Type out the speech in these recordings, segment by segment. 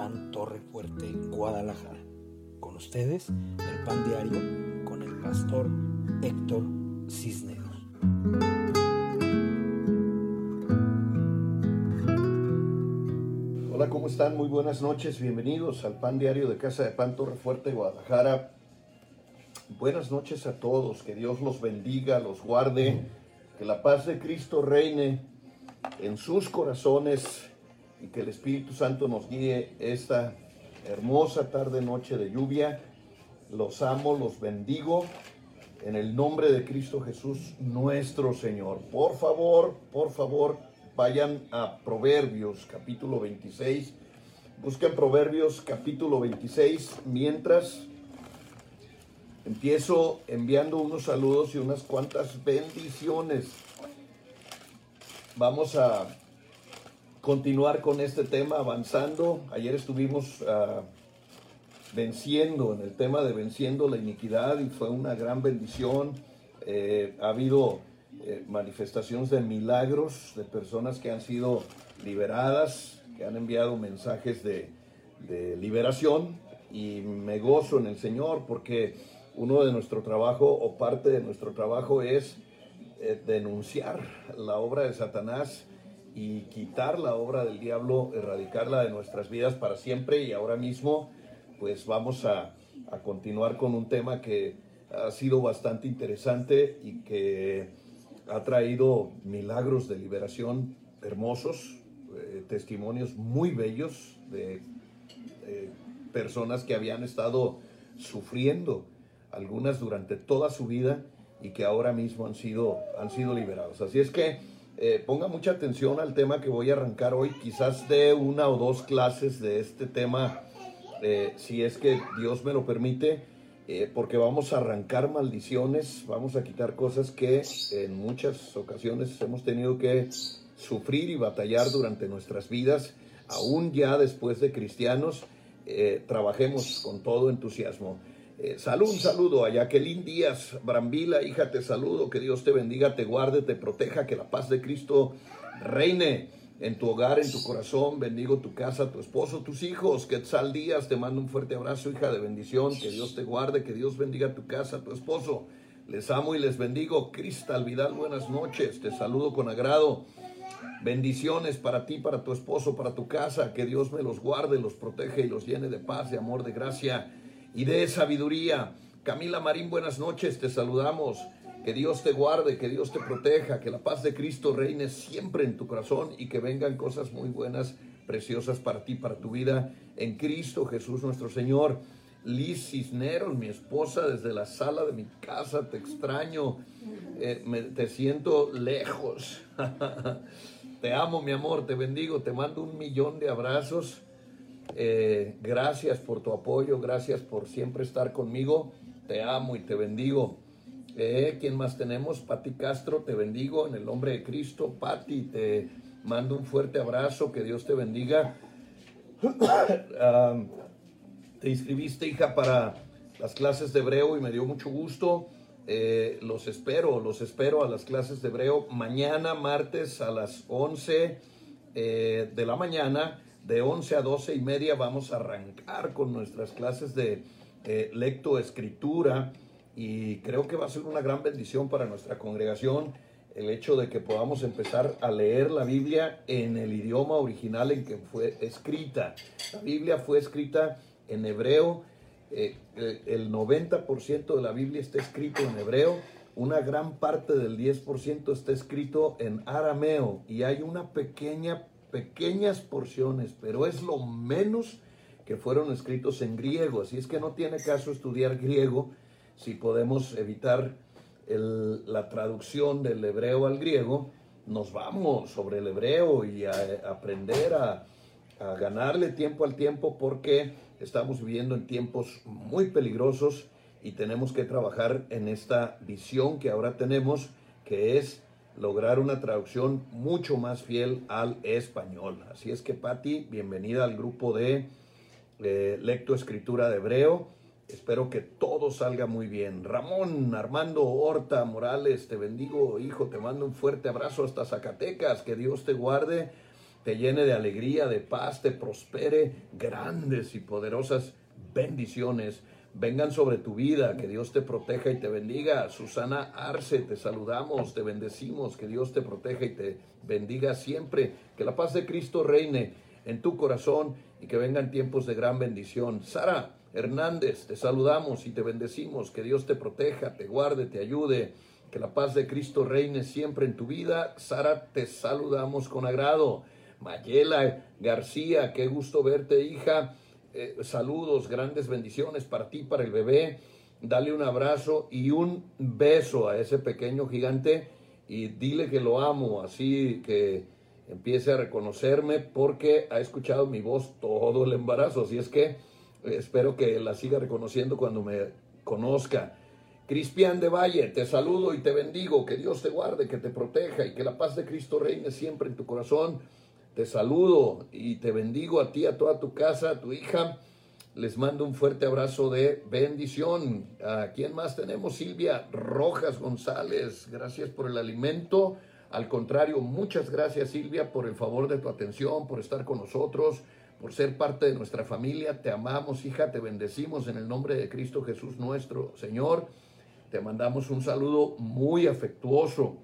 Pan Torre Fuerte, Guadalajara. Con ustedes, el Pan Diario con el pastor Héctor Cisneros. Hola, ¿cómo están? Muy buenas noches, bienvenidos al Pan Diario de Casa de Pan Torre Fuerte, Guadalajara. Buenas noches a todos, que Dios los bendiga, los guarde, que la paz de Cristo reine en sus corazones y que el Espíritu Santo nos guíe esta hermosa tarde, noche de lluvia. Los amo, los bendigo en el nombre de Cristo Jesús nuestro Señor. Por favor, por favor, vayan a Proverbios capítulo 26. Busquen Proverbios capítulo 26 mientras empiezo enviando unos saludos y unas cuantas bendiciones. Vamos a continuar con este tema, avanzando. Ayer estuvimos uh, venciendo en el tema de venciendo la iniquidad y fue una gran bendición. Eh, ha habido eh, manifestaciones de milagros de personas que han sido liberadas, que han enviado mensajes de, de liberación y me gozo en el Señor porque uno de nuestro trabajo o parte de nuestro trabajo es eh, denunciar la obra de Satanás y quitar la obra del diablo, erradicarla de nuestras vidas para siempre. Y ahora mismo, pues vamos a, a continuar con un tema que ha sido bastante interesante y que ha traído milagros de liberación hermosos, eh, testimonios muy bellos de eh, personas que habían estado sufriendo, algunas durante toda su vida y que ahora mismo han sido, han sido liberados. Así es que eh, ponga mucha atención al tema que voy a arrancar hoy, quizás de una o dos clases de este tema, eh, si es que Dios me lo permite, eh, porque vamos a arrancar maldiciones, vamos a quitar cosas que en muchas ocasiones hemos tenido que sufrir y batallar durante nuestras vidas, aún ya después de cristianos, trabajemos con todo entusiasmo. Eh, salud, un saludo a Jacqueline Díaz, Brambila, hija, te saludo, que Dios te bendiga, te guarde, te proteja, que la paz de Cristo reine en tu hogar, en tu corazón, bendigo tu casa, tu esposo, tus hijos, que sal Díaz, te mando un fuerte abrazo, hija de bendición, que Dios te guarde, que Dios bendiga tu casa, tu esposo, les amo y les bendigo, Cristal Vidal, buenas noches, te saludo con agrado. Bendiciones para ti, para tu esposo, para tu casa. Que Dios me los guarde, los protege y los llene de paz, de amor, de gracia y de sabiduría. Camila Marín, buenas noches, te saludamos. Que Dios te guarde, que Dios te proteja, que la paz de Cristo reine siempre en tu corazón y que vengan cosas muy buenas, preciosas para ti, para tu vida, en Cristo Jesús nuestro Señor. Liz Cisneros, mi esposa, desde la sala de mi casa, te extraño, eh, te siento lejos. te amo, mi amor, te bendigo, te mando un millón de abrazos eh, gracias por tu apoyo, gracias por siempre estar conmigo. Te amo y te bendigo. Eh, ¿Quién más tenemos? Pati Castro, te bendigo en el nombre de Cristo. Pati, te mando un fuerte abrazo, que Dios te bendiga. te inscribiste, hija, para las clases de hebreo y me dio mucho gusto. Eh, los espero, los espero a las clases de hebreo mañana, martes a las 11 eh, de la mañana de 11 a 12 y media vamos a arrancar con nuestras clases de eh, lectoescritura y creo que va a ser una gran bendición para nuestra congregación el hecho de que podamos empezar a leer la Biblia en el idioma original en que fue escrita. La Biblia fue escrita en hebreo, eh, el 90% de la Biblia está escrito en hebreo, una gran parte del 10% está escrito en arameo y hay una pequeña pequeñas porciones, pero es lo menos que fueron escritos en griego. Así es que no tiene caso estudiar griego si podemos evitar la traducción del hebreo al griego. Nos vamos sobre el hebreo y a, aprender a, a ganarle tiempo al tiempo porque estamos viviendo en tiempos muy peligrosos y tenemos que trabajar en esta visión que ahora tenemos, que es lograr una traducción mucho más fiel al español. Así es que, Patti, bienvenida al grupo de eh, lectoescritura de hebreo. Espero que todo salga muy bien. Ramón, Armando Horta Morales, te bendigo, hijo, te mando un fuerte abrazo hasta Zacatecas, que Dios te guarde te llene de alegría, de paz, te prospere grandes y poderosas bendiciones vengan sobre tu vida, que Dios te proteja y te bendiga. Susana Arce, te saludamos, te bendecimos, que Dios te proteja y te bendiga siempre. Que la paz de Cristo reine en tu corazón y que vengan tiempos de gran bendición. Sara Hernández, te saludamos y te bendecimos, que Dios te proteja, te guarde, te ayude. Que la paz de Cristo reine siempre en tu vida. Sara, te saludamos con agrado. Mayela García, qué gusto verte, hija. Eh, saludos, grandes bendiciones para ti, para el bebé. Dale un abrazo y un beso a ese pequeño gigante y dile que lo amo, así que empiece a reconocerme porque ha escuchado mi voz todo el embarazo. Así es que eh, espero que la siga reconociendo cuando me conozca. Cristian de Valle, te saludo y te bendigo, que Dios te guarde, que te proteja y que la paz de Cristo reine siempre en tu corazón. Te saludo y te bendigo a ti, a toda tu casa, a tu hija. Les mando un fuerte abrazo de bendición. ¿A quién más tenemos? Silvia Rojas González. Gracias por el alimento. Al contrario, muchas gracias Silvia por el favor de tu atención, por estar con nosotros, por ser parte de nuestra familia. Te amamos, hija, te bendecimos en el nombre de Cristo Jesús nuestro Señor. Te mandamos un saludo muy afectuoso.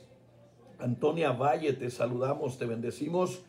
Antonia Valle, te saludamos, te bendecimos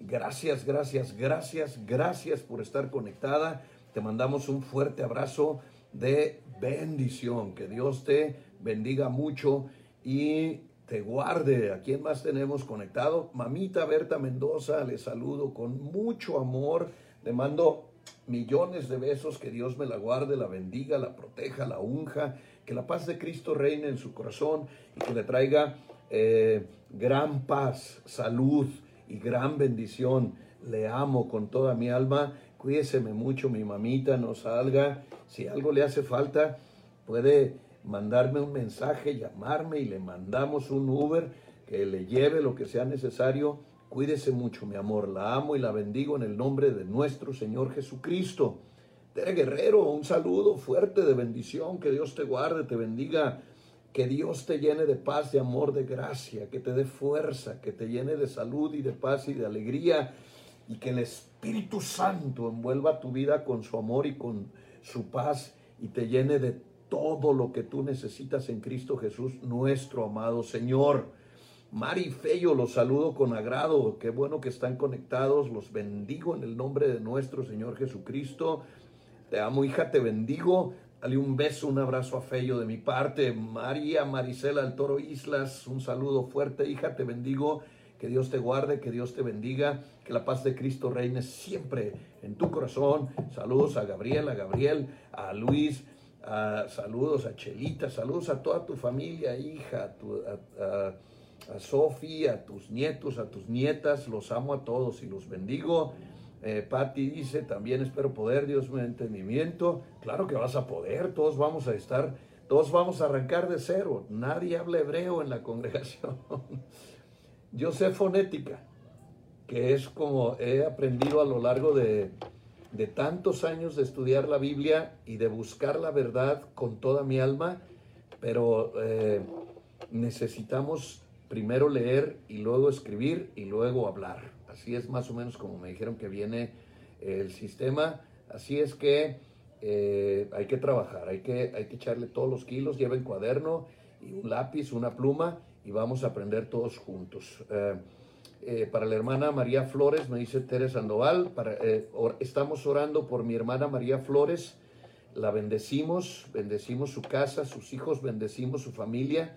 Gracias, gracias, gracias, gracias por estar conectada. Te mandamos un fuerte abrazo de bendición. Que Dios te bendiga mucho y te guarde. ¿A quién más tenemos conectado? Mamita Berta Mendoza, le saludo con mucho amor. Le mando millones de besos. Que Dios me la guarde, la bendiga, la proteja, la unja. Que la paz de Cristo reine en su corazón y que le traiga eh, gran paz, salud y gran bendición. Le amo con toda mi alma. Cuídeseme mucho, mi mamita, no salga. Si algo le hace falta, puede mandarme un mensaje, llamarme y le mandamos un Uber que le lleve lo que sea necesario. Cuídese mucho, mi amor. La amo y la bendigo en el nombre de nuestro Señor Jesucristo. Tere Guerrero, un saludo fuerte de bendición. Que Dios te guarde, te bendiga que Dios te llene de paz, de amor, de gracia, que te dé fuerza, que te llene de salud y de paz y de alegría y que el Espíritu Santo envuelva tu vida con su amor y con su paz y te llene de todo lo que tú necesitas en Cristo Jesús, nuestro amado Señor. Mari Fello, los saludo con agrado. Qué bueno que están conectados. Los bendigo en el nombre de nuestro Señor Jesucristo. Te amo, hija, te bendigo. Dale un beso, un abrazo a Fello de mi parte. María Marisela del Toro Islas, un saludo fuerte, hija, te bendigo. Que Dios te guarde, que Dios te bendiga, que la paz de Cristo reine siempre en tu corazón. Saludos a Gabriel, a Gabriel, a Luis, saludos a Chelita, saludos a toda tu familia, hija, a, a, a Sofía, a tus nietos, a tus nietas. Los amo a todos y los bendigo. Eh, Patti dice, también espero poder, Dios me entendimiento. Claro que vas a poder, todos vamos a estar, todos vamos a arrancar de cero. Nadie habla hebreo en la congregación. Yo sé fonética, que es como he aprendido a lo largo de, de tantos años de estudiar la Biblia y de buscar la verdad con toda mi alma, pero eh, necesitamos primero leer y luego escribir y luego hablar. Así es más o menos como me dijeron que viene el sistema. Así es que eh, hay que trabajar, hay que, hay que echarle todos los kilos, lleven cuaderno y un lápiz, una pluma y vamos a aprender todos juntos. Eh, eh, para la hermana María Flores, me dice Teresa Sandoval, para, estamos orando por mi hermana María Flores, la bendecimos, bendecimos su casa, sus hijos, bendecimos su familia,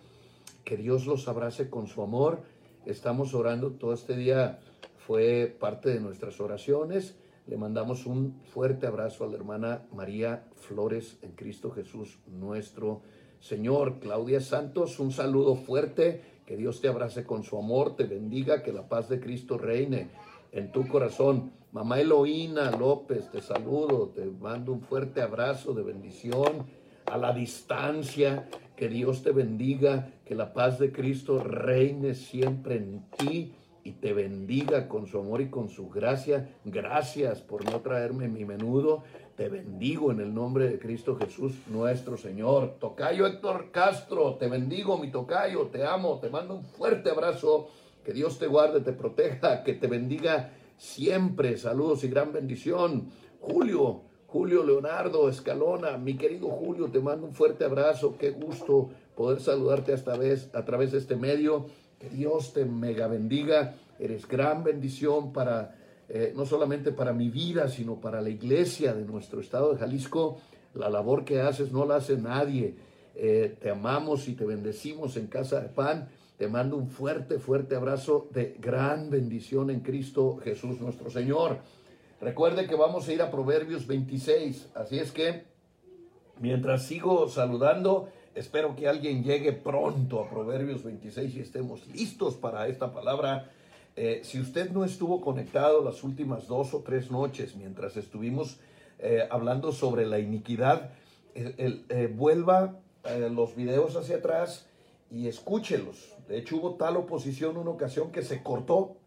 que Dios los abrace con su amor. Estamos orando todo este día fue parte de nuestras oraciones. Le mandamos un fuerte abrazo a la hermana María Flores en Cristo Jesús, nuestro Señor. Claudia Santos, un saludo fuerte. Que Dios te abrace con su amor, te bendiga, que la paz de Cristo reine en tu corazón. Mamá Eloína López, te saludo, te mando un fuerte abrazo de bendición a la distancia. Que Dios te bendiga, que la paz de Cristo reine siempre en ti y te bendiga con su amor y con su gracia. Gracias por no traerme mi menudo. Te bendigo en el nombre de Cristo Jesús nuestro Señor. Tocayo Héctor Castro, te bendigo mi tocayo, te amo, te mando un fuerte abrazo Que Dios te guarde, te proteja, que te bendiga siempre. Saludos y gran bendición. Julio, Julio Leonardo Escalona, mi querido Julio, te mando un fuerte abrazo. Qué gusto poder saludarte esta vez a través de este medio. Que Dios te mega bendiga. Eres gran bendición para eh, no solamente para mi vida, sino para la iglesia de nuestro estado de Jalisco. La labor que haces no la hace nadie. Eh, te amamos y te bendecimos en Casa de Pan. Te mando un fuerte, fuerte abrazo de gran bendición en Cristo Jesús nuestro Señor. Recuerde que vamos a ir a Proverbios 26, así es que mientras sigo saludando, espero que alguien llegue pronto a Proverbios 26 y estemos listos para esta palabra. Eh, si usted no estuvo conectado las últimas dos o tres noches mientras estuvimos eh, hablando sobre la iniquidad, eh, vuelva los videos hacia atrás y escúchelos. De hecho, hubo tal oposición una ocasión que se cortó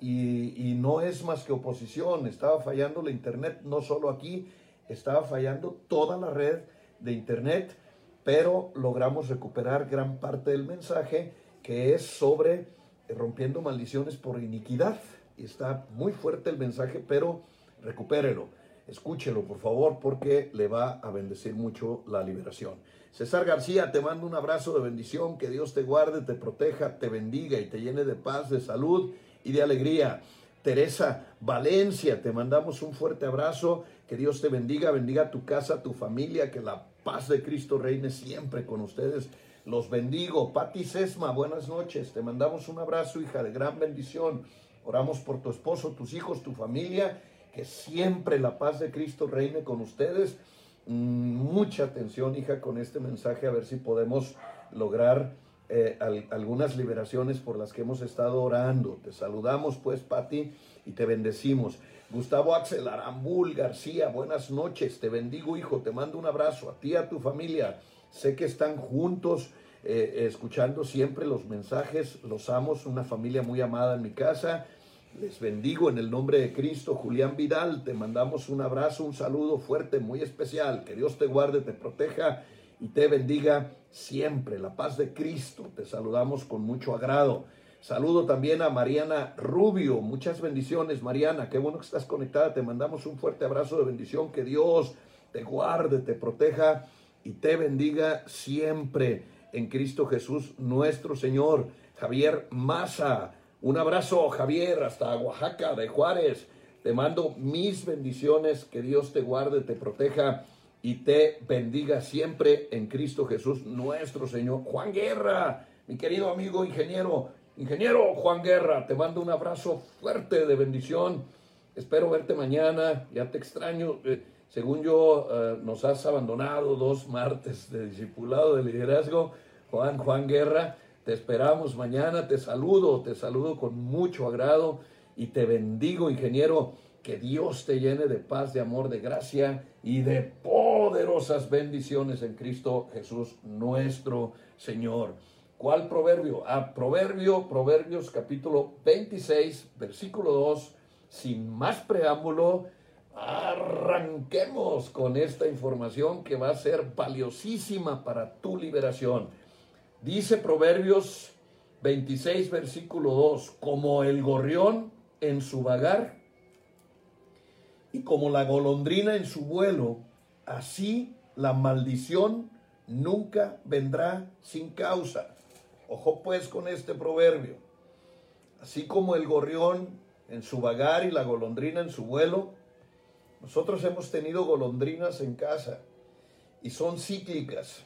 y, no es más que oposición. Estaba fallando la internet, no solo aquí, estaba fallando toda la red de internet, pero logramos recuperar gran parte del mensaje que es sobre rompiendo maldiciones por iniquidad. Y está muy fuerte el mensaje, pero recupérelo. Escúchelo, por favor, porque le va a bendecir mucho la liberación. César García, te mando un abrazo de bendición, que Dios te guarde, te proteja, te bendiga y te llene de paz, de salud y de alegría. Teresa Valencia, te mandamos un fuerte abrazo, que Dios te bendiga, bendiga tu casa, tu familia, que la paz de Cristo reine siempre con ustedes. Los bendigo. Pati Sesma, buenas noches, te mandamos un abrazo, hija de gran bendición. Oramos por tu esposo, tus hijos, tu familia, que siempre la paz de Cristo reine con ustedes mucha atención, hija, con este mensaje, a ver si podemos lograr eh, algunas liberaciones por las que hemos estado orando. Te saludamos, pues, Pati, y te bendecimos. Gustavo Axel Arambul García, buenas noches, te bendigo, hijo, te mando un abrazo a ti y a tu familia. Sé que están juntos. Eh, escuchando siempre los mensajes, los amos, una familia muy amada en mi casa les bendigo en el nombre de Cristo. Julián Vidal, te mandamos un abrazo, un saludo fuerte, muy especial. Que Dios te guarde, te proteja y te bendiga siempre. La paz de Cristo. Te saludamos con mucho agrado. Saludo también a Mariana Rubio. Muchas bendiciones, Mariana. Qué bueno que estás conectada. Te mandamos un fuerte abrazo de bendición. Que Dios te guarde, te proteja y te bendiga siempre en Cristo Jesús nuestro Señor. Javier Maza. Un abrazo, Javier, hasta Oaxaca, de Juárez. Te mando mis bendiciones, que Dios te guarde, te proteja y te bendiga siempre en Cristo Jesús, nuestro Señor. Juan Guerra, mi querido amigo ingeniero, ingeniero Juan Guerra, te mando un abrazo fuerte de bendición. Espero verte mañana, ya te extraño. Eh, según yo, eh, nos has abandonado dos martes de discipulado de liderazgo, Juan, Juan Guerra. Te esperamos mañana, te saludo, te saludo con mucho agrado y te bendigo, ingeniero. Que Dios te llene de paz, de amor, de gracia y de poderosas bendiciones en Cristo Jesús nuestro Señor. ¿Cuál proverbio? Ah, proverbio, Proverbios capítulo 26, versículo 2. Sin más preámbulo, arranquemos con esta información que va a ser valiosísima para tu liberación. Dice Proverbios 26, versículo 2, como el gorrión en su vagar y como la golondrina en su vuelo, así la maldición nunca vendrá sin causa. Ojo pues con este proverbio. Así como el gorrión en su vagar y la golondrina en su vuelo, nosotros hemos tenido golondrinas en casa y son cíclicas.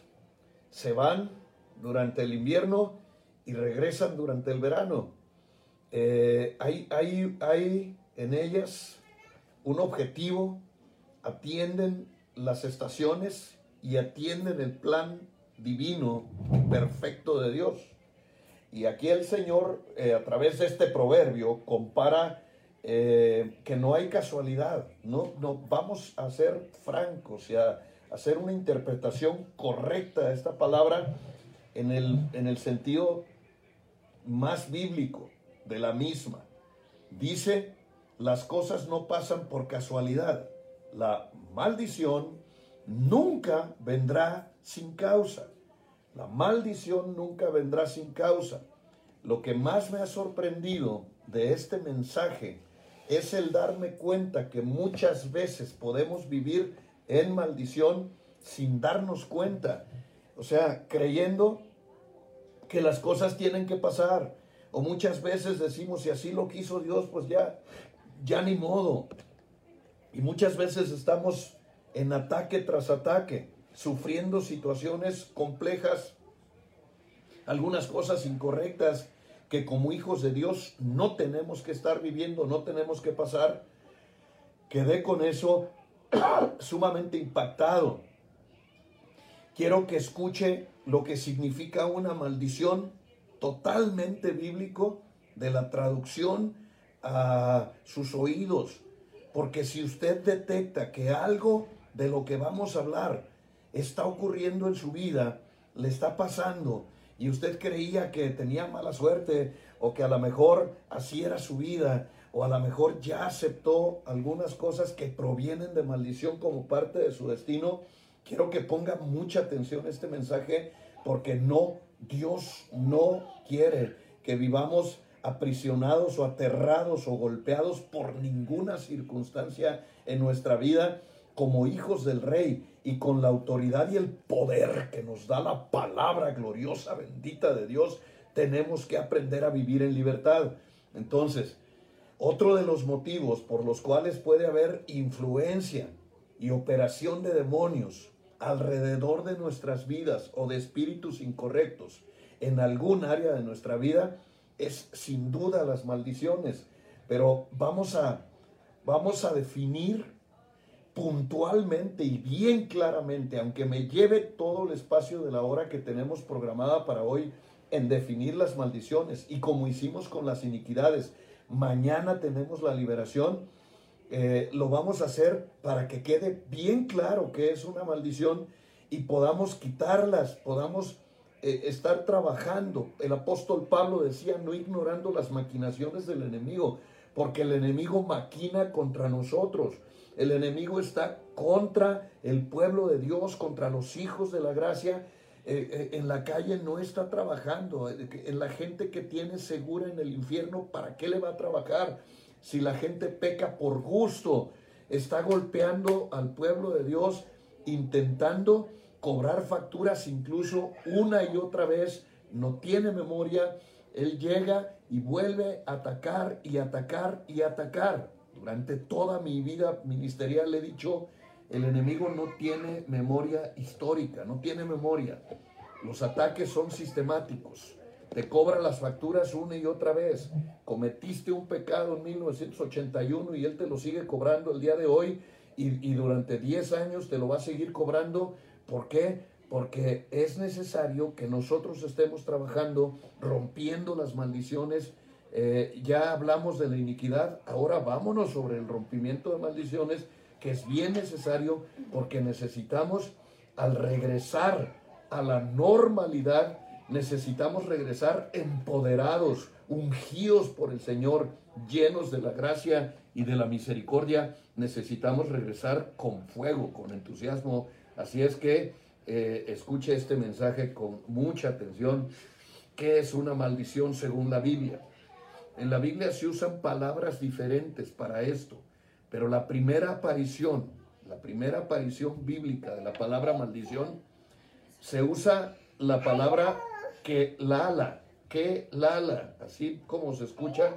Se van durante el invierno y regresan durante el verano. Eh, hay, hay, hay en ellas un objetivo, atienden las estaciones y atienden el plan divino perfecto de Dios. Y aquí el Señor, eh, a través de este proverbio, compara eh, que no hay casualidad. No, no, vamos a ser francos y a hacer una interpretación correcta de esta palabra en el, en el sentido más bíblico de la misma. Dice, las cosas no pasan por casualidad. La maldición nunca vendrá sin causa. La maldición nunca vendrá sin causa. lo que más me ha sorprendido de este mensaje es el darme cuenta que muchas veces podemos vivir en maldición sin darnos cuenta. O sea, creyendo que las cosas tienen que pasar. O muchas veces decimos, si así lo quiso Dios, pues ya, ya ni modo. Y muchas veces estamos en ataque tras ataque, sufriendo situaciones complejas, algunas cosas incorrectas que como hijos de Dios no tenemos que estar viviendo, no tenemos que pasar. Quedé con eso sumamente impactado. Quiero que escuche lo que significa una maldición totalmente bíblico de la traducción a sus oídos. Porque si usted detecta que algo de lo que vamos a hablar está ocurriendo en su vida, le está pasando, y usted creía que tenía mala suerte o que a lo mejor así era su vida o a lo mejor ya aceptó algunas cosas que provienen de maldición como parte de su destino, quiero que ponga mucha atención a este mensaje porque no, Dios no quiere que vivamos aprisionados o aterrados o golpeados por ninguna circunstancia en nuestra vida como hijos del rey y con la autoridad y el poder que nos da la palabra gloriosa, bendita de Dios, tenemos que aprender a vivir en libertad. Entonces, otro de los motivos por los cuales puede haber influencia y operación de demonios alrededor de nuestras vidas o de espíritus incorrectos en algún área de nuestra vida es sin duda las maldiciones. Pero vamos a, vamos a definir puntualmente y bien claramente, aunque me lleve todo el espacio de la hora que tenemos programada para hoy en definir las maldiciones y como hicimos con las iniquidades, mañana tenemos la liberación, eh, lo vamos a hacer para que quede bien claro que es una maldición y podamos quitarlas, podamos eh, estar trabajando. El apóstol Pablo decía, no ignorando las maquinaciones del enemigo, porque el enemigo maquina contra nosotros. El enemigo está contra el pueblo de Dios, contra los hijos de la gracia. Eh, eh, en la calle no está trabajando. Eh, en la gente que tiene segura en el infierno, ¿para qué le va a trabajar? Si la gente peca por gusto, está golpeando al pueblo de Dios, intentando cobrar facturas incluso una y otra vez, no tiene memoria, él llega y vuelve a atacar y atacar y atacar. Durante toda mi vida ministerial he dicho, el enemigo no tiene memoria histórica, no tiene memoria. Los ataques son sistemáticos. Te cobra las facturas una y otra vez. Cometiste un pecado en 1981 y él te lo sigue cobrando el día de hoy y, y durante 10 años te lo va a seguir cobrando. ¿Por qué? Porque es necesario que nosotros estemos trabajando, rompiendo las maldiciones eh, ya hablamos de la iniquidad, ahora vámonos sobre el rompimiento de maldiciones, que es bien necesario porque necesitamos, al regresar a la normalidad, necesitamos regresar empoderados, ungidos por el Señor, llenos de la gracia y de la misericordia. Necesitamos regresar con fuego, con entusiasmo. Así es que eh, escuche este mensaje con mucha atención. ¿Qué es una maldición según la Biblia? En la Biblia se usan palabras diferentes para esto, pero la primera aparición, la primera aparición bíblica de la palabra maldición, se usa la palabra que lala, que lala, así como se escucha.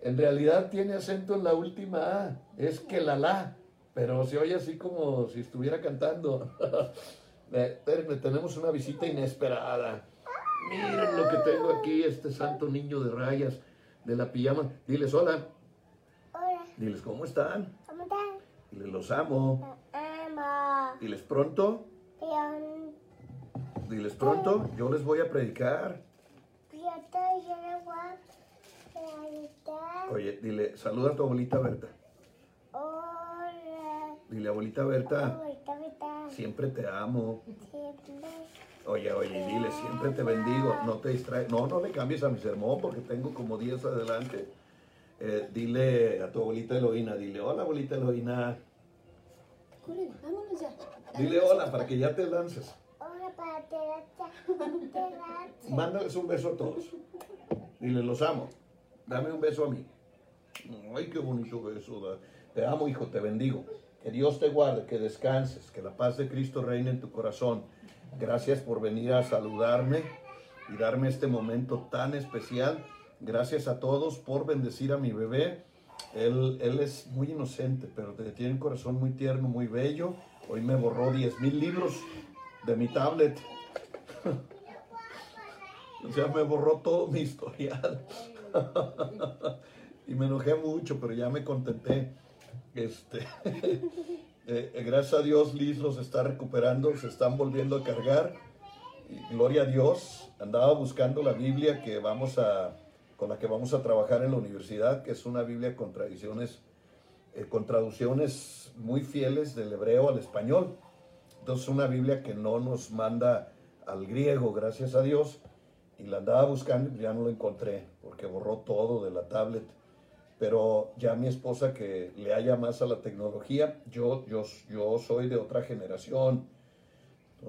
En realidad tiene acento en la última A, es que la la, pero se oye así como si estuviera cantando. Espérenme, tenemos una visita inesperada. Miren lo que tengo aquí, este santo niño de rayas de la pijama. Diles hola. Hola. Diles cómo están. ¿Cómo están? Diles los amo. Amo. Diles pronto. Pion. Diles pronto. Yo les voy a predicar. Piota y agua. Piota. Oye, dile, saluda a tu abuelita Berta. Hola. Dile, abuelita Berta, Ahorita, ahorita. siempre te amo. Siempre. Oye, oye, dile, siempre te bendigo. No te distraes. No, no le cambies a mi sermón porque tengo como 10 adelante. Eh, dile a tu abuelita Eloína, dile, hola abuelita Eloína. Córrele, vámonos ya. Dile hola para que ya te lances. Hola, para terapia. Terapia. Mándales un beso a todos. Dile, los amo. Dame un beso a mí. Ay, qué bonito beso. da. Te amo, hijo, te bendigo. Que Dios te guarde, que descanses, que la paz de Cristo reine en tu corazón. Gracias por venir a saludarme y darme este momento tan especial. Gracias a todos por bendecir a mi bebé. Él, él es muy inocente, pero tiene un corazón muy tierno, muy bello. Hoy me borró 10 mil libros de mi tablet. O sea, me borró todo mi historial. y me enojé mucho, pero ya me contenté. Este, eh, gracias a Dios, Liz los está recuperando, se están volviendo a cargar. Gloria a Dios. Andaba buscando la Biblia que vamos a, con la que vamos a trabajar en la universidad, que es una Biblia con tradiciones, eh, con traducciones muy fieles del hebreo al español. Entonces, una Biblia que no nos manda al griego, gracias a Dios y la andaba buscando y ya no lo encontré porque borró todo de la tablet. Pero ya mi esposa que le haya más a la tecnología, yo, yo, yo soy de otra generación,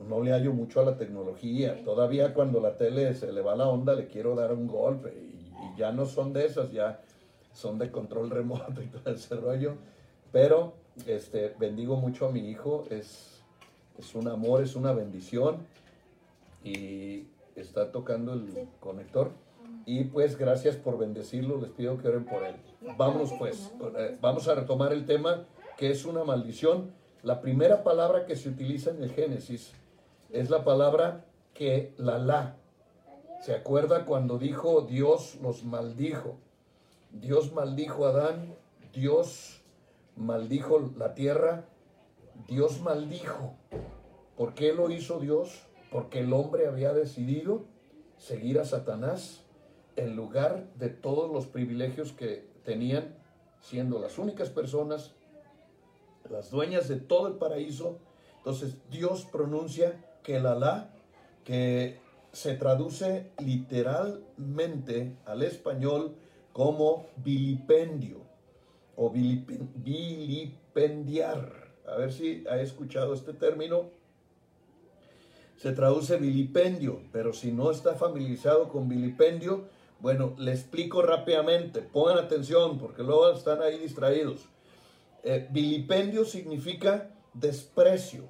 no le hallo mucho a la tecnología. Todavía cuando la tele se le va la onda le quiero dar un golpe y, y ya no son de esas, ya son de control remoto y todo ese rollo. Pero este, bendigo mucho a mi hijo, es, es un amor, es una bendición y está tocando el conector. Y pues gracias por bendecirlo, les pido que oren por él. Vámonos pues, eh, vamos a retomar el tema que es una maldición. La primera palabra que se utiliza en el Génesis es la palabra que la la. ¿Se acuerda cuando dijo Dios los maldijo? Dios maldijo a Adán, Dios maldijo la tierra, Dios maldijo. ¿Por qué lo hizo Dios? porque el hombre había decidido seguir a Satanás en lugar de todos los privilegios que tenían, siendo las únicas personas, las dueñas de todo el paraíso. Entonces Dios pronuncia que el Alá, que se traduce literalmente al español como vilipendio o vilipendiar. A ver si ha escuchado este término se traduce vilipendio, pero si no está familiarizado con vilipendio, bueno, le explico rápidamente, pongan atención porque luego están ahí distraídos. Eh, vilipendio significa desprecio.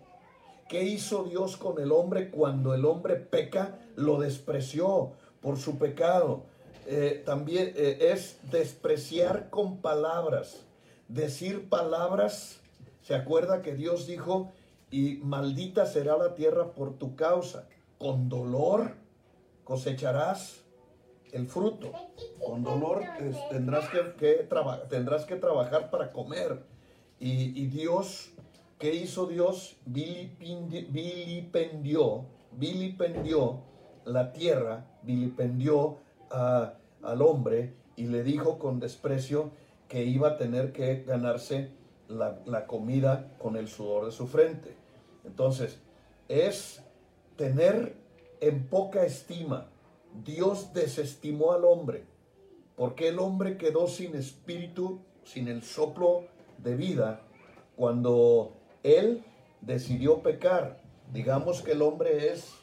¿Qué hizo Dios con el hombre cuando el hombre peca? Lo despreció por su pecado. Eh, también eh, es despreciar con palabras, decir palabras. ¿Se acuerda que Dios dijo, y maldita será la tierra por tu causa. Con dolor cosecharás el fruto. Con dolor tendrás, que, tendrás que trabajar para comer. Y, Dios, ¿qué hizo Dios? Vilipendió, vilipendió la tierra, vilipendió al hombre y le dijo con desprecio que iba a tener que ganarse la, la comida con el sudor de su frente. Entonces, es tener en poca estima. Dios desestimó al hombre, porque el hombre quedó sin espíritu, sin el soplo de vida, cuando él decidió pecar. Digamos que el hombre es,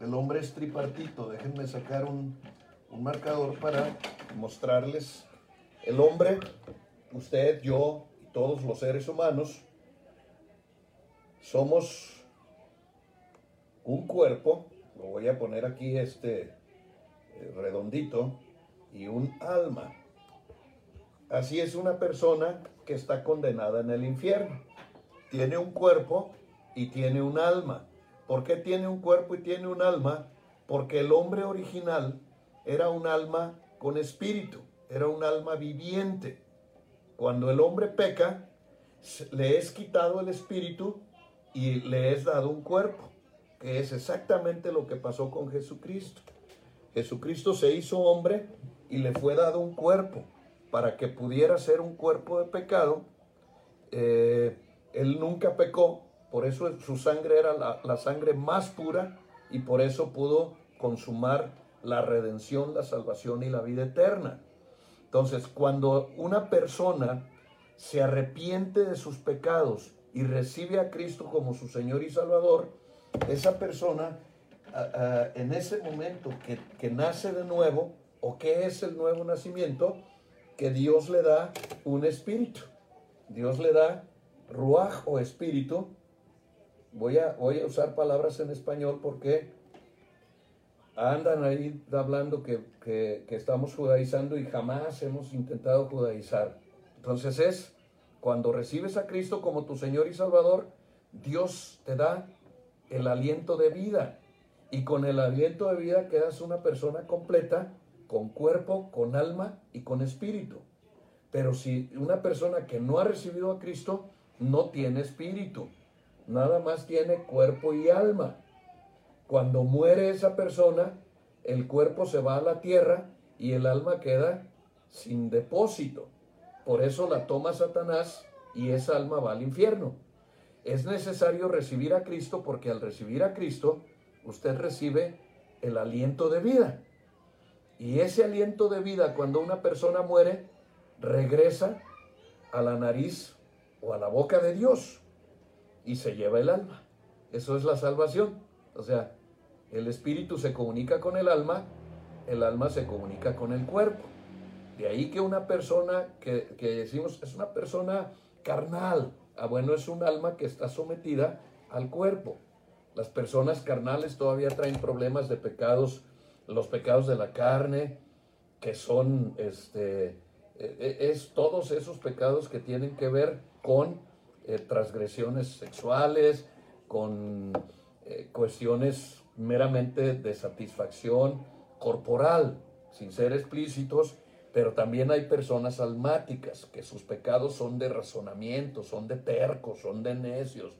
el hombre es tripartito. Déjenme sacar un, un marcador para mostrarles. El hombre, usted, yo y todos los seres humanos, somos un cuerpo, lo voy a poner aquí este redondito, y un alma. Así es una persona que está condenada en el infierno. Tiene un cuerpo y tiene un alma. ¿Por qué tiene un cuerpo y tiene un alma? Porque el hombre original era un alma con espíritu, era un alma viviente. Cuando el hombre peca, le es quitado el espíritu y le es dado un cuerpo, que es exactamente lo que pasó con Jesucristo. Jesucristo se hizo hombre y le fue dado un cuerpo para que pudiera ser un cuerpo de pecado. Eh, él nunca pecó, por eso su sangre era la, la sangre más pura y por eso pudo consumar la redención, la salvación y la vida eterna. Entonces, cuando una persona se arrepiente de sus pecados y recibe a Cristo como su Señor y Salvador, esa persona en ese momento que, nace de nuevo, ¿O qué es el nuevo nacimiento? Que Dios le da un espíritu. Dios le da ruaj o espíritu. Voy a, usar palabras en español porque andan ahí hablando que estamos judaizando y jamás hemos intentado judaizar. Entonces es, cuando recibes a Cristo como tu Señor y Salvador, Dios te da el aliento de vida. Y con el aliento de vida quedas una persona completa, con cuerpo, con alma y con espíritu. Pero si una persona que no ha recibido a Cristo no tiene espíritu, nada más tiene cuerpo y alma. Cuando muere esa persona, el cuerpo se va a la tierra y el alma queda sin depósito. Por eso la toma Satanás y esa alma va al infierno. Es necesario recibir a Cristo porque al recibir a Cristo usted recibe el aliento de vida. Y ese aliento de vida cuando una persona muere regresa a la nariz o a la boca de Dios y se lleva el alma. Eso es la salvación. O sea, el espíritu se comunica con el alma, el alma se comunica con el cuerpo. De ahí que una persona que, que decimos es una persona carnal, ah, bueno, es un alma que está sometida al cuerpo. Las personas carnales todavía traen problemas de pecados, los pecados de la carne, que son, este, e- e- es todos esos pecados que tienen que ver con eh, transgresiones sexuales, con eh, cuestiones meramente de satisfacción corporal, sin ser explícitos, pero también hay personas almáticas, que sus pecados son de razonamiento, son de tercos, son de necios,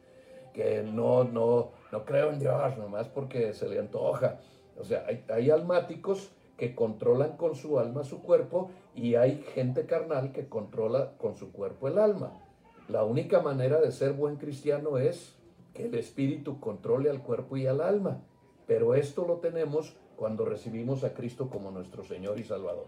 que no, no, no creo en Dios, nomás porque se le antoja. O sea, hay, hay almáticos que controlan con su alma su cuerpo y hay gente carnal que controla con su cuerpo el alma. La única manera de ser buen cristiano es que el espíritu controle al cuerpo y al alma. Pero esto lo tenemos cuando recibimos a Cristo como nuestro Señor y Salvador.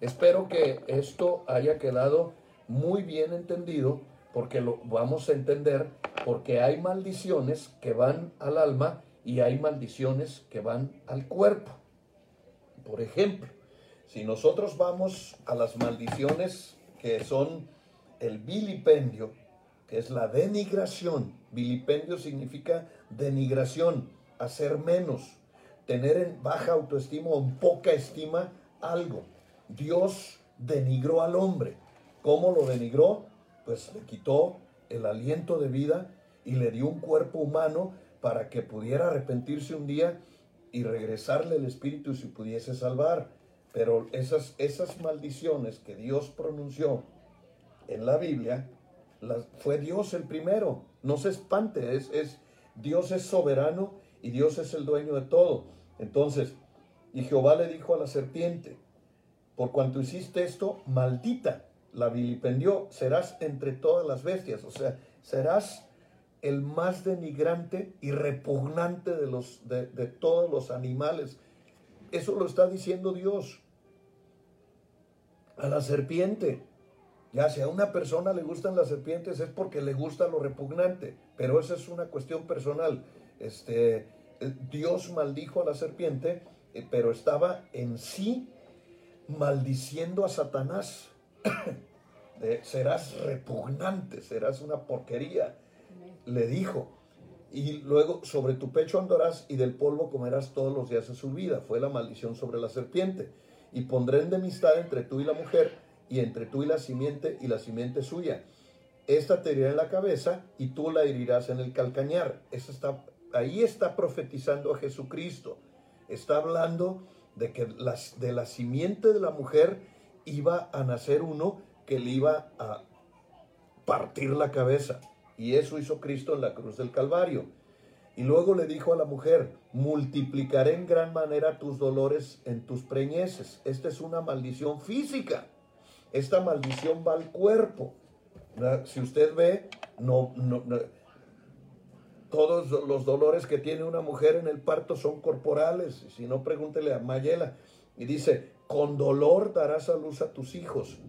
Espero que esto haya quedado muy bien entendido porque lo vamos a entender porque hay maldiciones que van al alma y hay maldiciones que van al cuerpo. Por ejemplo, si nosotros vamos a las maldiciones que son el vilipendio, que es la denigración, vilipendio significa denigración, hacer menos, tener en baja autoestima o en poca estima algo. Dios denigró al hombre. ¿Cómo lo denigró? Pues le quitó el aliento de vida y le dio un cuerpo humano para que pudiera arrepentirse un día y regresarle el espíritu se pudiese salvar. Pero esas, esas maldiciones que Dios pronunció en la Biblia, fue Dios el primero. No se espante, es, es, Dios es soberano y Dios es el dueño de todo. Entonces, y Jehová le dijo a la serpiente, por cuanto hiciste esto, maldita, la vilipendió, serás entre todas las bestias, o sea, serás el más denigrante y repugnante de, los, de, de todos los animales. Eso lo está diciendo Dios a la serpiente. Ya si a una persona le gustan las serpientes es porque le gusta lo repugnante, pero esa es una cuestión personal. Este, eh, Dios maldijo a la serpiente, eh, pero estaba en sí maldiciendo a Satanás. Serás repugnante, serás una porquería, le dijo. Y luego sobre tu pecho andarás y del polvo comerás todos los días de su vida. Fue la maldición sobre la serpiente. Y pondré enemistad entre tú y la mujer, y entre tú y la simiente, y la simiente suya. Esta te herirá en la cabeza, y tú la herirás en el calcañar. Está, ahí está profetizando a Jesucristo. Está hablando de que las, de la simiente de la mujer iba a nacer uno que le iba a partir la cabeza. Y eso hizo Cristo en la cruz del Calvario. Y luego le dijo a la mujer, multiplicaré en gran manera tus dolores en tus preñeces. Esta es una maldición física. Esta maldición va al cuerpo. Si usted ve, no, no, todos los dolores que tiene una mujer en el parto son corporales. Si no, pregúntele a Mayela. Y dice, con dolor darás a luz a tus hijos.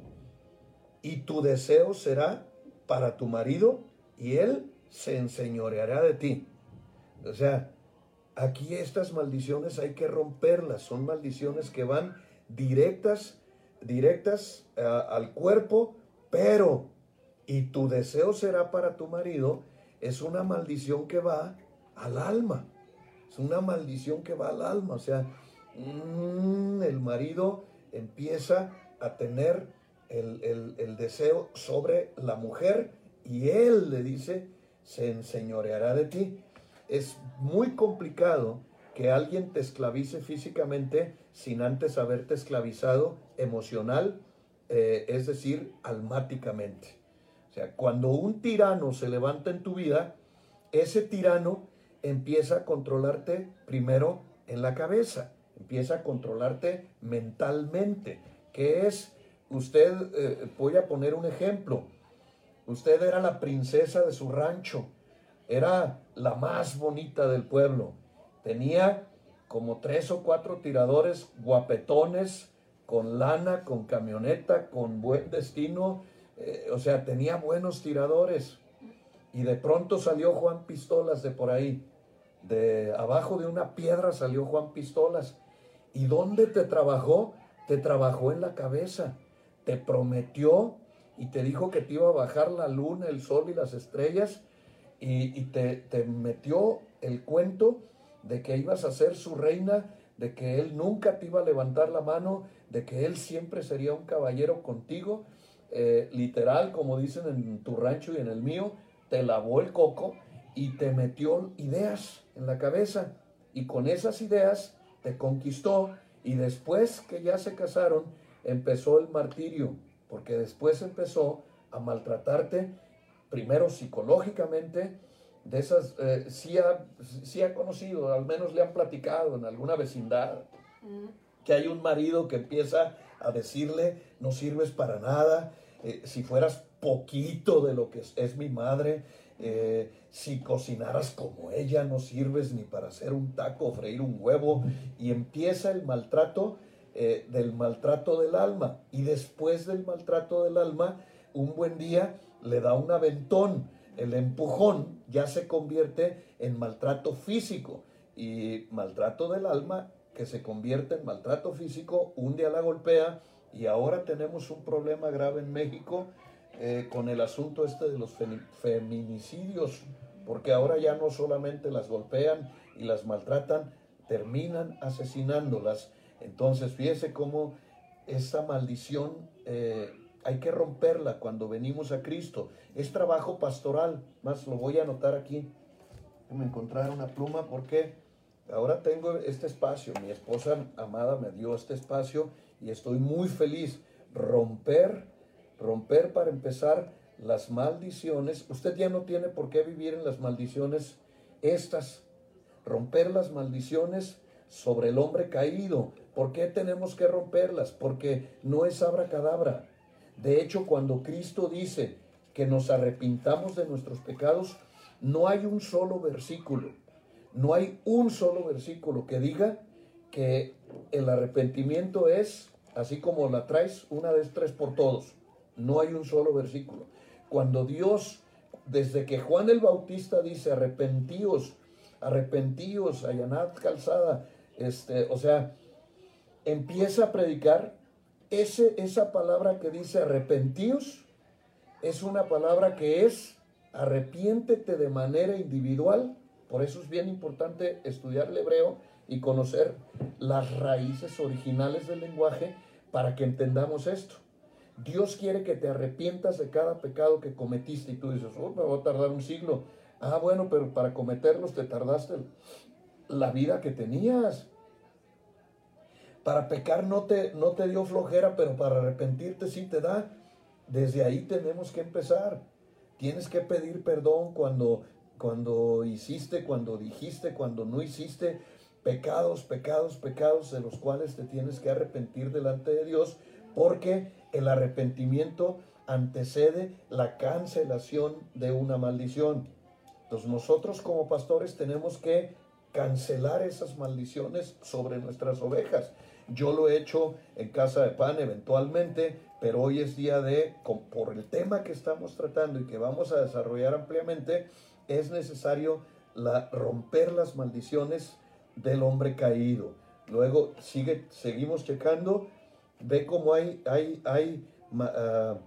Y tu deseo será para tu marido y él se enseñoreará de ti. O sea, aquí estas maldiciones hay que romperlas. Son maldiciones que van directas, directas al cuerpo, pero y tu deseo será para tu marido, es una maldición que va al alma. Es una maldición que va al alma. O sea, mm, el marido empieza a tener el, el- el deseo sobre la mujer y él le dice, se enseñoreará de ti. Es muy complicado que alguien te esclavice físicamente sin antes haberte esclavizado emocional, eh, es decir, almáticamente. O sea, cuando un tirano se levanta en tu vida, ese tirano empieza a controlarte primero en la cabeza, empieza a controlarte mentalmente, que es, usted, eh, voy a poner un ejemplo, usted era la princesa de su rancho, era la más bonita del pueblo, tenía como tres o cuatro tiradores guapetones, con lana, con camioneta, con buen destino, eh, o sea, tenía buenos tiradores. Y de pronto salió Juan Pistolas de por ahí. De abajo de una piedra salió Juan Pistolas. ¿Y dónde te trabajó? Te trabajó en la cabeza. Te prometió y te dijo que te iba a bajar la luna, el sol y las estrellas. Y, te, te metió el cuento de que ibas a ser su reina, de que él nunca te iba a levantar la mano, de que él siempre sería un caballero contigo. Eh, literal, como dicen en tu rancho y en el mío, te lavó el coco y te metió ideas en la cabeza. Y con esas ideas te conquistó. Y después que ya se casaron, empezó el martirio, porque después empezó a maltratarte, primero psicológicamente, de esas, eh, sí, ha, sí ha conocido, al menos le han platicado en alguna vecindad, que hay un marido que empieza a decirle, no sirves para nada, eh, si fueras poquito de lo que es, es mi madre, eh, si cocinaras como ella, no sirves ni para hacer un taco o freír un huevo, y empieza el maltrato eh, del maltrato del alma, y después del maltrato del alma, un buen día le da un aventón, el empujón ya se convierte en maltrato físico, y maltrato del alma que se convierte en maltrato físico, un día la golpea. Y ahora tenemos un problema grave en México eh, con el asunto este de los femi- feminicidios, porque ahora ya no solamente las golpean y las maltratan, terminan asesinándolas. Entonces, fíjese cómo esa maldición eh, hay que romperla cuando venimos a Cristo. Es trabajo pastoral, más lo voy a anotar aquí. Me encontrar una pluma porque ahora tengo este espacio. Mi esposa amada me dio este espacio y estoy muy feliz. Romper, romper para empezar las maldiciones. Usted ya no tiene por qué vivir en las maldiciones estas. Romper las maldiciones sobre el hombre caído. ¿Por qué tenemos que romperlas? Porque no es abracadabra. De hecho, cuando Cristo dice que nos arrepintamos de nuestros pecados, no hay un solo versículo, no hay un solo versículo que diga que el arrepentimiento es, así como la traes, una vez tres por todos. No hay un solo versículo. Cuando Dios, desde que Juan el Bautista dice, arrepentíos, arrepentíos, allanad calzada, este, o sea, empieza a predicar, ese, esa palabra que dice arrepentíos, es una palabra que es arrepiéntete de manera individual. Por eso es bien importante estudiar el hebreo y conocer las raíces originales del lenguaje para que entendamos esto. Dios quiere que te arrepientas de cada pecado que cometiste y tú dices, oh, me va a tardar un siglo. Ah, bueno, pero para cometerlos te tardaste la vida que tenías. Para pecar no te, no te dio flojera, pero para arrepentirte sí te da. Desde ahí tenemos que empezar. Tienes que pedir perdón cuando, cuando hiciste, cuando dijiste, cuando no hiciste pecados, pecados, pecados de los cuales te tienes que arrepentir delante de Dios, porque el arrepentimiento antecede la cancelación de una maldición. Entonces nosotros como pastores tenemos que cancelar esas maldiciones sobre nuestras ovejas. Yo lo he hecho en Casa de Pan eventualmente, pero hoy es día de, por el tema que estamos tratando y que vamos a desarrollar ampliamente, es necesario romper las maldiciones del hombre caído. Luego sigue, seguimos checando Ve cómo hay, hay, hay ah,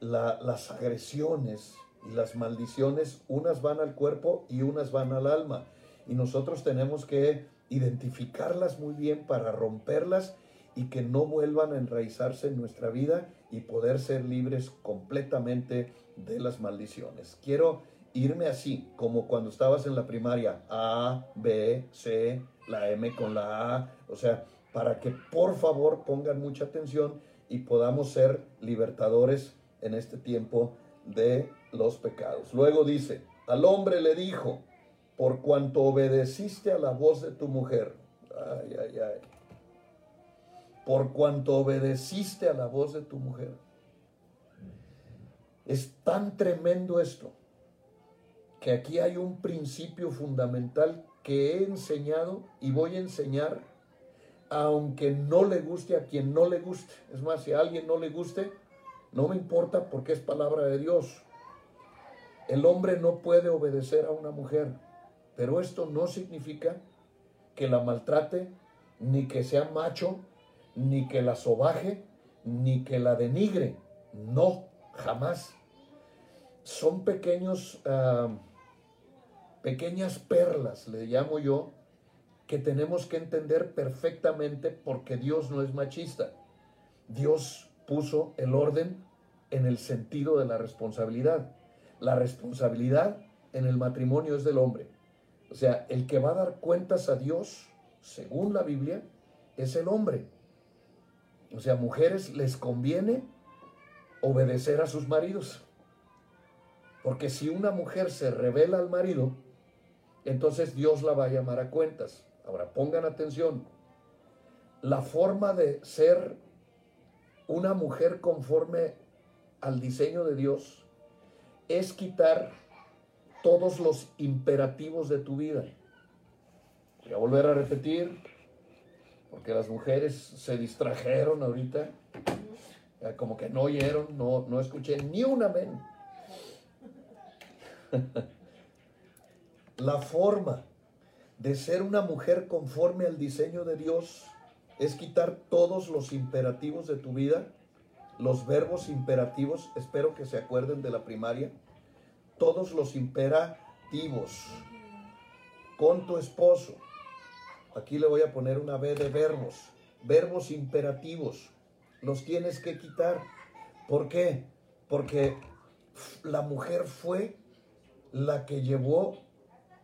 la- las agresiones y las maldiciones, unas van al cuerpo y unas van al alma. Y nosotros tenemos que identificarlas muy bien para romperlas y que no vuelvan a enraizarse en nuestra vida y poder ser libres completamente de las maldiciones. Quiero irme así, como cuando estabas en la primaria, A, B, C, la M con la A, o sea, para que por favor pongan mucha atención y podamos ser libertadores en este tiempo de los pecados. Luego dice, al hombre le dijo, por cuanto obedeciste a la voz de tu mujer, ay, ay, ay, por cuanto obedeciste a la voz de tu mujer. Es tan tremendo esto que aquí hay un principio fundamental que he enseñado y voy a enseñar aunque no le guste a quien no le guste. Es más, si a alguien no le guste, no me importa porque es palabra de Dios. El hombre no puede obedecer a una mujer, pero esto no significa que la maltrate, ni que sea macho, ni que la sobaje, ni que la denigre. No, jamás. Son pequeños, ah, pequeñas perlas, le llamo yo, que tenemos que entender perfectamente porque Dios no es machista. Dios puso el orden en el sentido de la responsabilidad. La responsabilidad en el matrimonio es del hombre. O sea, el que va a dar cuentas a Dios, según la Biblia, es el hombre. O sea, mujeres les conviene obedecer a sus maridos. Porque si una mujer se revela al marido, entonces Dios la va a llamar a cuentas. Ahora, pongan atención. La forma de ser una mujer conforme al diseño de Dios es quitar todos los imperativos de tu vida. Voy a volver a repetir, porque las mujeres se distrajeron ahorita, como que no oyeron, no, no escuché ni un amén. La forma de ser una mujer conforme al diseño de Dios es quitar todos los imperativos de tu vida, los verbos imperativos, espero que se acuerden de la primaria, todos los imperativos con tu esposo. Aquí le voy a poner una B de verbos, verbos imperativos, los tienes que quitar. ¿Por qué? Porque la mujer fue la que llevó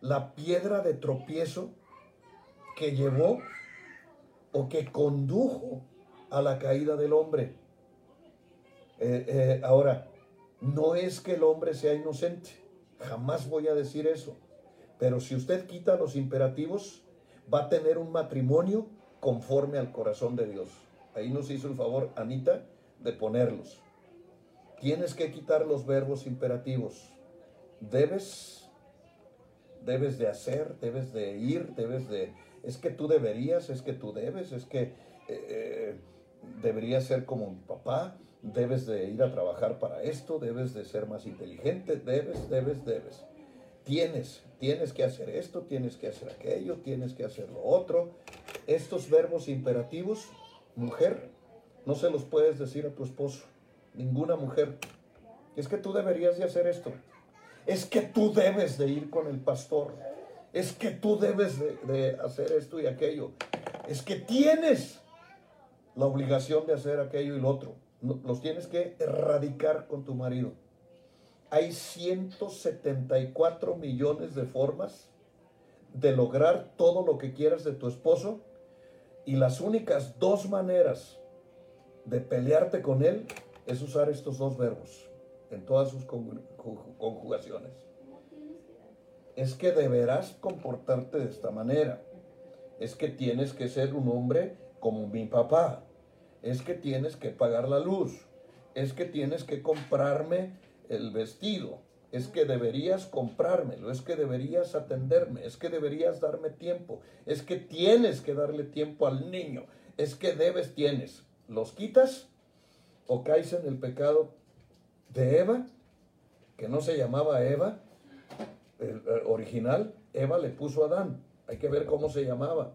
la piedra de tropiezo que llevó o que condujo a la caída del hombre. Eh, eh, ahora, no es que el hombre sea inocente, jamás voy a decir eso, pero si usted quita los imperativos, va a tener un matrimonio conforme al corazón de Dios. Ahí nos hizo el favor Anita de ponerlos. Tienes que quitar los verbos imperativos. Debes debes de hacer, debes de ir, debes de... Es que tú deberías, es que tú debes, es que eh, deberías ser como mi papá, debes de ir a trabajar para esto, debes de ser más inteligente, debes, debes, debes. Tienes, tienes que hacer esto, tienes que hacer aquello, tienes que hacer lo otro. Estos verbos imperativos, mujer, no se los puedes decir a tu esposo, ninguna mujer. Es que tú deberías de hacer esto es que tú debes de ir con el pastor, es que tú debes de, hacer esto y aquello, es que tienes la obligación de hacer aquello y lo otro. Los tienes que erradicar con tu marido. Hay 174 millones de formas de lograr todo lo que quieras de tu esposo y las únicas dos maneras de pelearte con él es usar estos dos verbos en todas sus conjugaciones. Es que deberás comportarte de esta manera. Es que tienes que ser un hombre como mi papá. Es que tienes que pagar la luz. Es que tienes que comprarme el vestido. Es que deberías comprármelo. Es que deberías atenderme. Es que deberías darme tiempo. Es que tienes que darle tiempo al niño. Es que debes, tienes. ¿Los quitas o caes en el pecado de Eva, que no se llamaba Eva, original, Eva le puso a Adán. Hay que ver cómo se llamaba.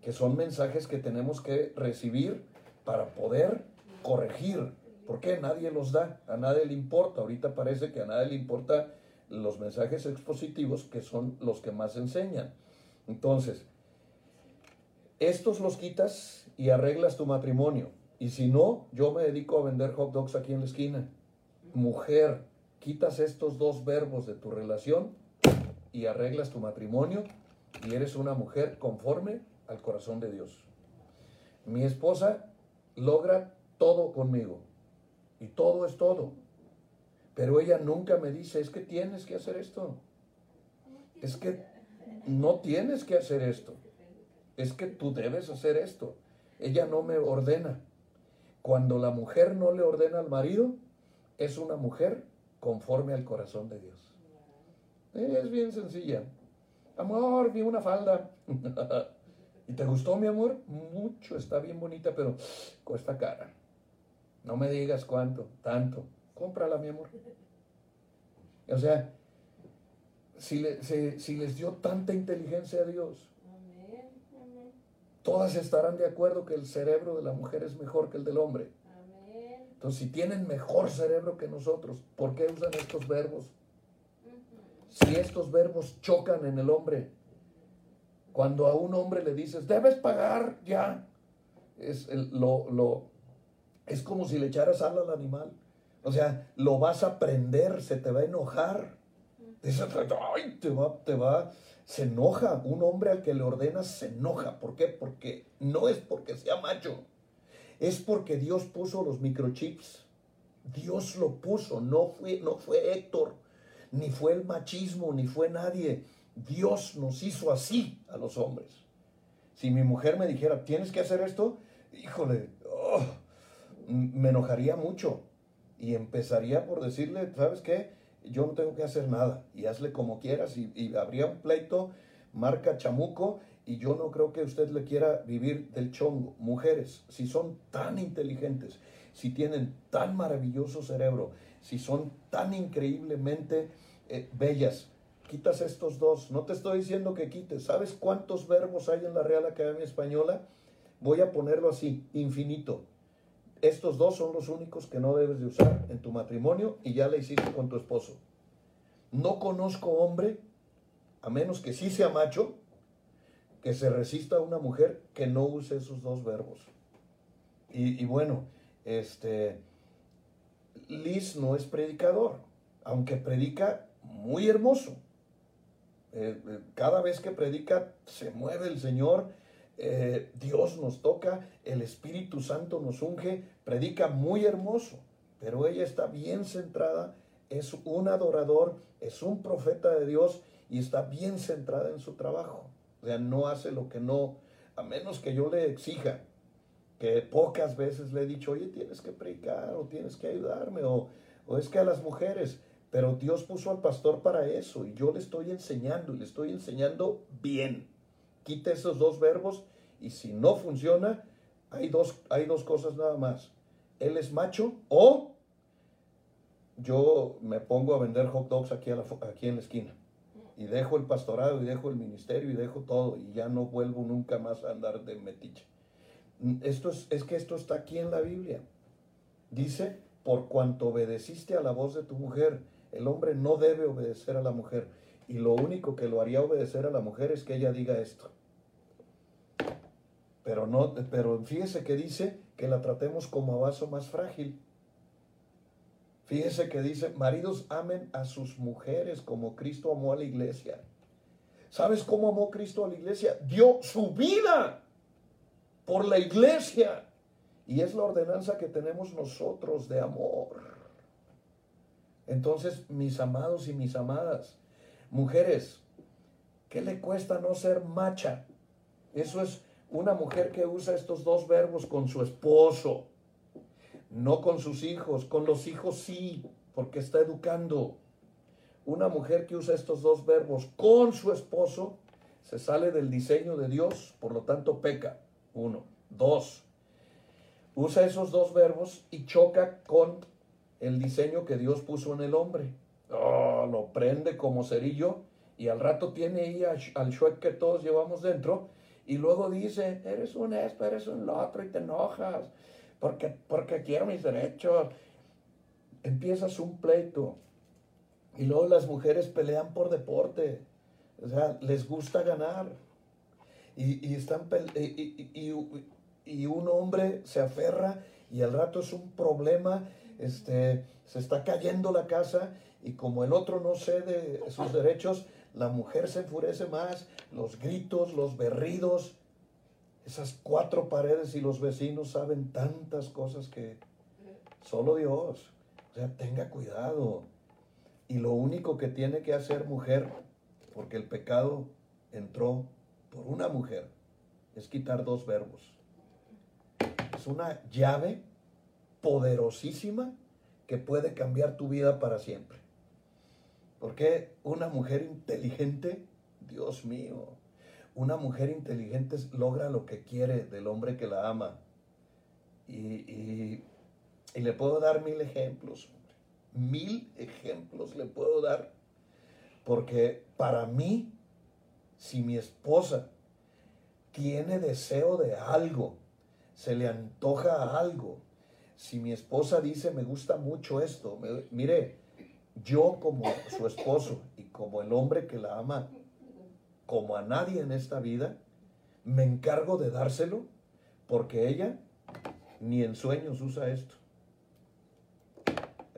Que son mensajes que tenemos que recibir para poder corregir. ¿Por qué? Nadie los da, a nadie le importa. Ahorita parece que a nadie le importa los mensajes expositivos que son los que más enseñan. Entonces, estos los quitas y arreglas tu matrimonio. Y si no, yo me dedico a vender hot dogs aquí en la esquina. Mujer, quitas estos dos verbos de tu relación y arreglas tu matrimonio y eres una mujer conforme al corazón de Dios. Mi esposa logra todo conmigo y todo es todo. Pero ella nunca me dice, es que tienes que hacer esto. Es que no tienes que hacer esto. Es que tú debes hacer esto. Ella no me ordena. Cuando la mujer no le ordena al marido, es una mujer conforme al corazón de Dios. Es bien sencilla. Amor, vi una falda. ¿Y te gustó, mi amor? Mucho, está bien bonita, pero cuesta cara. No me digas cuánto, tanto. Cómprala, mi amor. O sea, si, le- si- si les dio tanta inteligencia a Dios, todas estarán de acuerdo que el cerebro de la mujer es mejor que el del hombre. Entonces, si tienen mejor cerebro que nosotros, ¿por qué usan estos verbos? Si estos verbos chocan en el hombre, cuando a un hombre le dices, debes pagar ya, es, el- lo, lo- es como si le echaras sal al animal. O sea, lo vas a prender, se te va a enojar. Dice, ay, te va, te va, se enoja. Un hombre al que le ordenas se enoja. ¿Por qué? Porque no es porque sea macho. Es porque Dios puso los microchips. Dios lo puso, no fue, no fue Héctor, ni fue el machismo, ni fue nadie. Dios nos hizo así a los hombres. Si mi mujer me dijera, tienes que hacer esto, híjole, oh, me enojaría mucho. Y empezaría por decirle, ¿sabes qué? Yo no tengo que hacer nada. Y hazle como quieras. Y, y habría un pleito, marca chamuco. Y yo no creo que usted le quiera vivir del chongo. Mujeres, si son tan inteligentes, si tienen tan maravilloso cerebro, si son tan increíblemente eh, bellas, quitas estos dos. No te estoy diciendo que quites. ¿Sabes cuántos verbos hay en la Real Academia Española? Voy a ponerlo así, infinito. Estos dos son los únicos que no debes de usar en tu matrimonio y ya la hiciste con tu esposo. No conozco hombre, a menos que sí sea macho, que se resista a una mujer que no use esos dos verbos. Y, bueno, este, Liz no es predicador, aunque predica muy hermoso. Eh, eh, cada vez que predica se mueve el Señor, eh, Dios nos toca, el Espíritu Santo nos unge, predica muy hermoso, pero ella está bien centrada, es un adorador, es un profeta de Dios y está bien centrada en su trabajo. O sea, no hace lo que no, a menos que yo le exija, que pocas veces le he dicho, oye, tienes que predicar o tienes que ayudarme, o, o es que a las mujeres, pero Dios puso al pastor para eso y yo le estoy enseñando y le estoy enseñando bien. Quita esos dos verbos y si no funciona, hay dos, hay dos cosas nada más. Él es macho o yo me pongo a vender hot dogs aquí, aquí en la esquina. Y dejo el pastorado y dejo el ministerio y dejo todo y ya no vuelvo nunca más a andar de metiche. Mm, Esto es, es que esto está aquí en la Biblia. Dice, por cuanto obedeciste a la voz de tu mujer, el hombre no debe obedecer a la mujer. Y lo único que lo haría obedecer a la mujer es que ella diga esto. Pero no, pero fíjese que dice que la tratemos como a vaso más frágil. Fíjese que dice, maridos amen a sus mujeres como Cristo amó a la iglesia. ¿Sabes cómo amó Cristo a la iglesia? Dio su vida por la iglesia. Y es la ordenanza que tenemos nosotros de amor. Entonces, mis amados y mis amadas, mujeres, ¿qué le cuesta no ser macha? Eso es una mujer que usa estos dos verbos con su esposo, no con sus hijos. Con los hijos sí, porque está educando. Una mujer que usa estos dos verbos con su esposo se sale del diseño de Dios, por lo tanto peca. Uno. Dos. Usa esos dos verbos y choca con el diseño que Dios puso en el hombre. Oh, lo prende como cerillo y al rato tiene ahí al Shrek que todos llevamos dentro Y luego dice, eres un esto, eres un lo otro y te enojas porque, porque quiero mis derechos. Empiezas un pleito. Y luego las mujeres pelean por deporte. O sea, les gusta ganar. Y, y están y- y- y un hombre se aferra y al rato es un problema. Este, se está cayendo la casa y como el otro no cede sus derechos, la mujer se enfurece más, los gritos, los berridos, esas cuatro paredes y los vecinos saben tantas cosas que solo Dios. O sea, tenga cuidado. Y lo único que tiene que hacer mujer, porque el pecado entró por una mujer, es quitar dos verbos. Es una llave poderosísima que puede cambiar tu vida para siempre. Porque una mujer inteligente, Dios mío, una mujer inteligente logra lo que quiere del hombre que la ama. Y, y- y le puedo dar mil ejemplos, mil ejemplos le puedo dar. Porque para mí, si mi esposa tiene deseo de algo, se le antoja algo, si mi esposa dice me gusta mucho esto, mire, yo como su esposo y como el hombre que la ama, como a nadie en esta vida, me encargo de dárselo porque ella ni en sueños usa esto.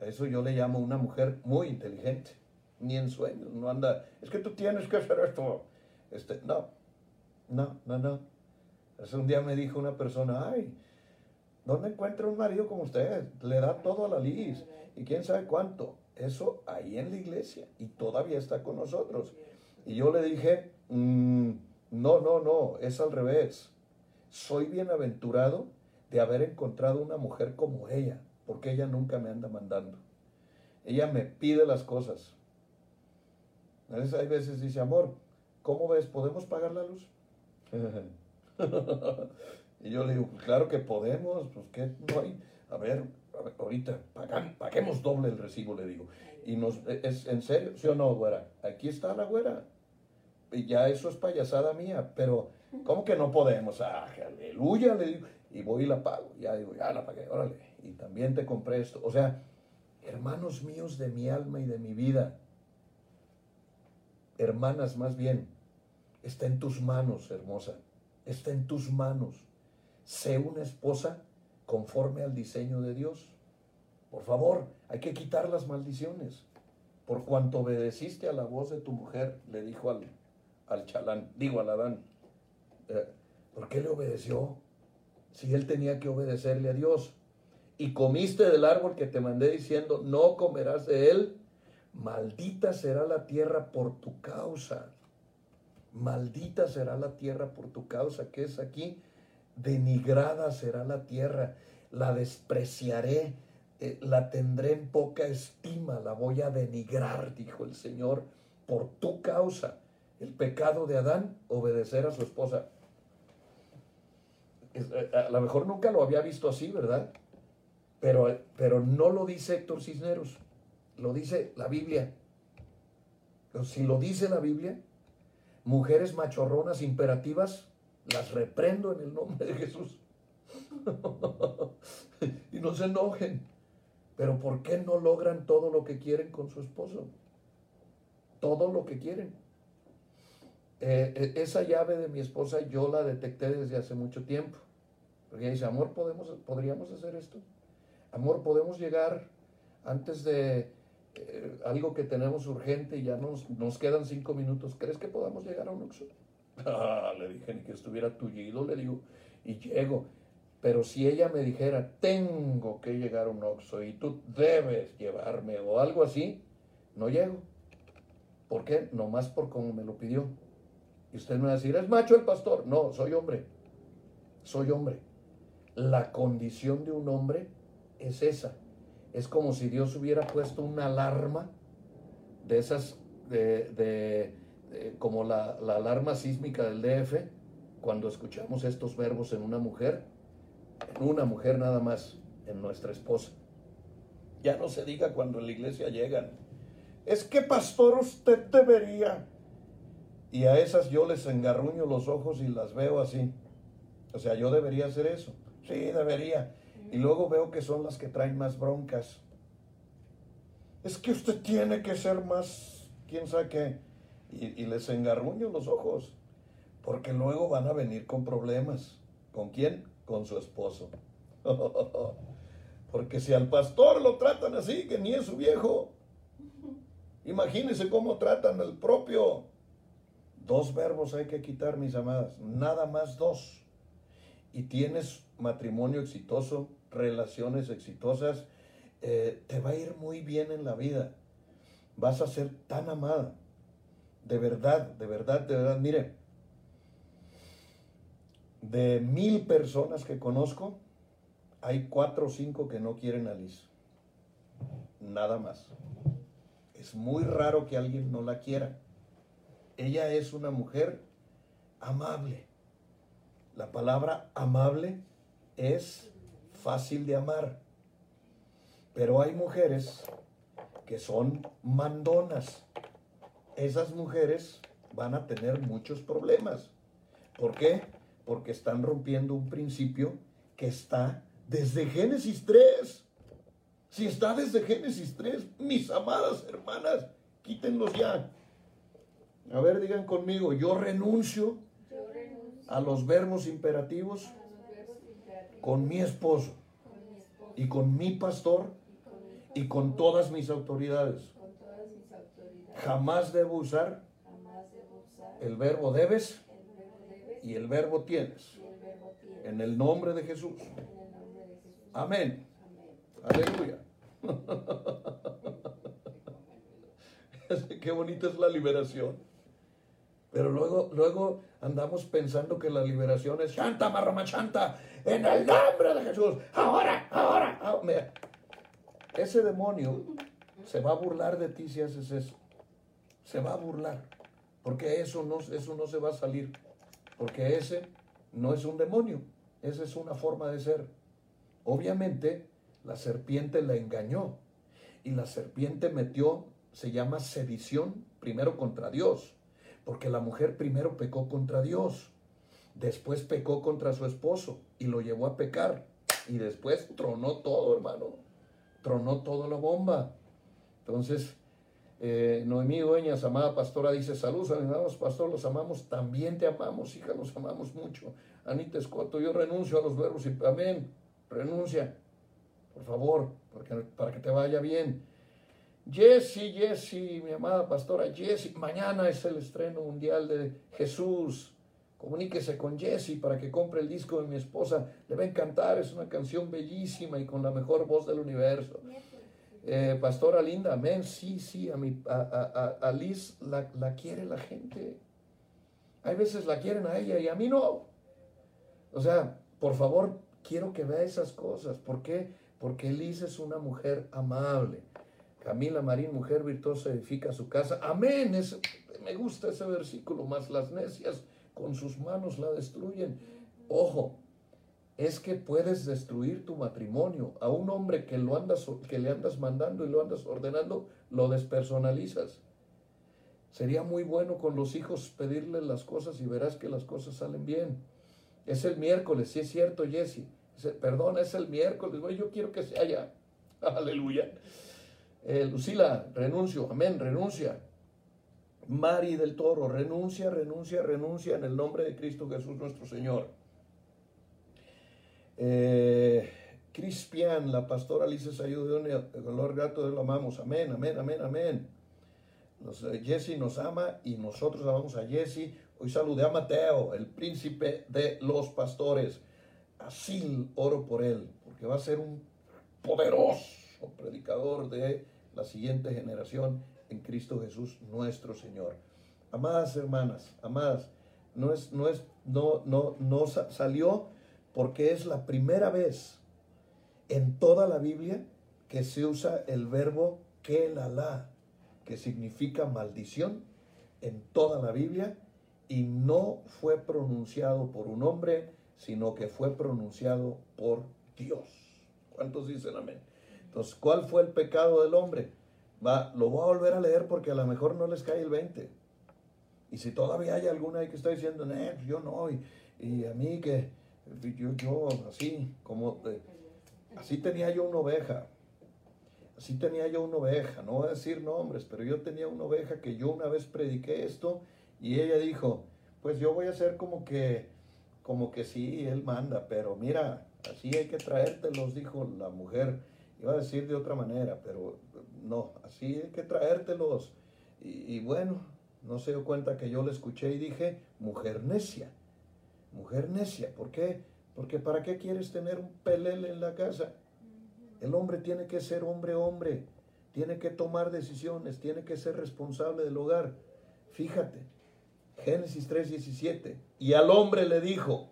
A eso yo le llamo una mujer muy inteligente. Ni en sueños, no anda, es que tú tienes que hacer esto. Este, no, no, no, no. Hace un día me dijo una persona, ay, ¿dónde encuentra un marido como usted? Le da todo a la Liz y quién sabe cuánto. Eso ahí en la iglesia y todavía está con nosotros. Y yo le dije, "Mm, no, no, no, es al revés. Soy bienaventurado de haber encontrado una mujer como ella, porque ella nunca me anda mandando. Ella me pide las cosas. A veces, hay veces dice, amor, ¿cómo ves? ¿Podemos pagar la luz? y yo le digo, claro que podemos, pues que no hay. A ver, ahorita pagan- paguemos doble el recibo, le digo. Y nos, es en serio, ¿sí o no, güera? Aquí está la güera. Y ya eso es payasada mía, pero ¿cómo que no podemos? Ah, aleluya, le digo. Y voy y la pago. Ya digo, ya la pagué, órale. Y también te compré esto. O sea, hermanos míos de mi alma y de mi vida, hermanas más bien, está en tus manos, hermosa. Está en tus manos. Sé una esposa conforme al diseño de Dios. Por favor, hay que quitar las maldiciones. Por cuanto obedeciste a la voz de tu mujer, le dijo al, al chalán, digo al Adán, eh, ¿por qué le obedeció? Si él tenía que obedecerle a Dios. Y comiste del árbol que te mandé diciendo, no comerás de él, maldita será la tierra por tu causa. Maldita será la tierra por tu causa, que es aquí. Denigrada será la tierra, la despreciaré, eh, la tendré en poca estima, la voy a denigrar, dijo el Señor, por tu causa. El pecado de Adán, obedecer a su esposa. Es- eh, A lo mejor nunca lo había visto así, ¿verdad? Pero, pero no lo dice Héctor Cisneros, lo dice la Biblia. Si lo dice la Biblia, mujeres machorronas imperativas, las reprendo en el nombre de Jesús. y no se enojen. Pero ¿por qué no logran todo lo que quieren con su esposo? Todo lo que quieren. Eh, eh, esa llave de mi esposa yo la detecté desde hace mucho tiempo. Porque ella dice, amor, ¿podemos, ¿podríamos hacer esto? Amor, ¿podemos llegar antes de eh, algo que tenemos urgente y ya nos, nos quedan cinco minutos? ¿Crees que podamos llegar a un Oxxo? Ah, le dije, ni que estuviera tullido, le digo, y llego. Pero si ella me dijera, tengo que llegar a un Oxxo y tú debes llevarme o algo así, no llego. ¿Por qué? Nomás por como me lo pidió. Y usted me va a decir, ¿es macho el pastor? No, soy hombre. Soy hombre. La condición de un hombre es esa. Es como si Dios hubiera puesto una alarma de esas, de, de- como la, la alarma sísmica del DF, cuando escuchamos estos verbos en una mujer, en una mujer nada más, en nuestra esposa. Ya no se diga cuando en la iglesia llegan. Es que pastor usted debería. Y a esas yo les engarruño los ojos y las veo así. O sea, yo debería hacer eso. Sí, debería. Y luego veo que son las que traen más broncas. Es que usted tiene que ser más, quién sabe qué. Y, les engarruño los ojos. Porque luego van a venir con problemas. ¿Con quién? Con su esposo. Porque si al pastor lo tratan así, que ni es su viejo, imagínense cómo tratan al propio. Dos verbos hay que quitar, mis amadas, nada más dos. Y tienes matrimonio exitoso, relaciones exitosas, eh, te va a ir muy bien en la vida. Vas a ser tan amada. De verdad, de verdad, de verdad. Mire, de mil personas que conozco, hay cuatro o cinco que no quieren a Liz. Nada más. Es muy raro que alguien no la quiera. Ella es una mujer amable. La palabra amable es fácil de amar. Pero hay mujeres que son mandonas. Esas mujeres van a tener muchos problemas. ¿Por qué? Porque están rompiendo un principio que está desde Génesis 3. Si está desde Génesis 3, mis amadas hermanas, quítenlos ya. A ver, digan conmigo, yo renuncio a los verbos imperativos con mi esposo y con mi pastor y con todas mis autoridades. Jamás debo usar el verbo debes y el verbo tienes. En el nombre de Jesús. Amén. Aleluya. Qué bonita es la liberación. Pero luego, luego andamos pensando que la liberación es chanta, marrama, chanta, en el nombre de Jesús. Ahora, ahora, ahora. Ese demonio se va a burlar de ti si haces eso. Se va a burlar. Porque eso no, eso no se va a salir. Porque ese no es un demonio. Esa es una forma de ser. Obviamente, la serpiente la engañó. Y la serpiente metió, se llama sedición, primero contra Dios. Porque la mujer primero pecó contra Dios. Después pecó contra su esposo y lo llevó a pecar. Y después tronó todo, hermano. Tronó toda la bomba. Entonces, eh, Noemí Dueñas, amada pastora, dice, saludos, amados pastor, los amamos, también te amamos, hija, los amamos mucho. Anita Escoto, yo renuncio a los verbos, y, amén, renuncia, por favor, porque, para que te vaya bien. Jessy, Jessy, mi amada pastora Jessy, mañana es el estreno mundial de Jesús. Comuníquese con Jessy para que compre el disco de mi esposa. Le va a encantar, es una canción bellísima y con la mejor voz del universo. Eh, Pastora Linda, amén. Sí, sí, a, mi, a, a- a- Liz la, la quiere la gente. Hay veces la quieren a ella y a mí no. O sea, por favor, quiero que vea esas cosas. ¿Por qué? Porque Liz es una mujer amable. Camila Marín, mujer virtuosa, edifica su casa. Amén. Es- me gusta ese versículo. Más las necias con sus manos la destruyen. Ojo, es que puedes destruir tu matrimonio. A un hombre que, lo andas, que le andas mandando y lo andas ordenando, lo despersonalizas. Sería muy bueno con los hijos pedirles las cosas y verás que las cosas salen bien. Es el miércoles, sí es cierto, Jesse. Perdona, es el miércoles, yo quiero que sea ya. Aleluya. Eh, Lucila, renuncio, amén, renuncia. Mari del Toro, renuncia, renuncia, renuncia en el nombre de Cristo Jesús nuestro Señor. Eh, Crispian, la pastora Alicia Sayudeone, el color gato de lo amamos. Amén, amén, amén, amén. Eh, Jesse nos ama y nosotros amamos a Jesse. Hoy saludé a Mateo, el príncipe de los pastores. Así oro por él, porque va a ser un poderoso predicador de la siguiente generación en Cristo Jesús nuestro Señor. Amadas hermanas, amadas, no es, no es, no, no, no sa- salió porque es la primera vez en toda la Biblia que se usa el verbo que que significa maldición, en toda la Biblia, y no fue pronunciado por un hombre, sino que fue pronunciado por Dios. ¿Cuántos dicen amén? Entonces, ¿cuál fue el pecado del hombre? Va, lo voy a volver a leer porque a lo mejor no les cae el 20. Y si todavía hay alguna ahí que está diciendo, "Nee, pues yo no, y, y a mí que yo, yo así, como, así tenía yo una oveja, así tenía yo una oveja, no voy a decir nombres, pero yo tenía una oveja que yo una vez prediqué esto y ella dijo, pues yo voy a hacer como que, como que sí, él manda, pero mira, así hay que traértelos, dijo la mujer. Iba a decir de otra manera, pero no, así hay que traértelos. Y, y bueno, no se dio cuenta que yo le escuché y dije, mujer necia, mujer necia, ¿por qué? Porque ¿para qué quieres tener un pelele en la casa? El hombre tiene que ser hombre, hombre, tiene que tomar decisiones, tiene que ser responsable del hogar. Fíjate, Génesis 3:17, y al hombre le dijo,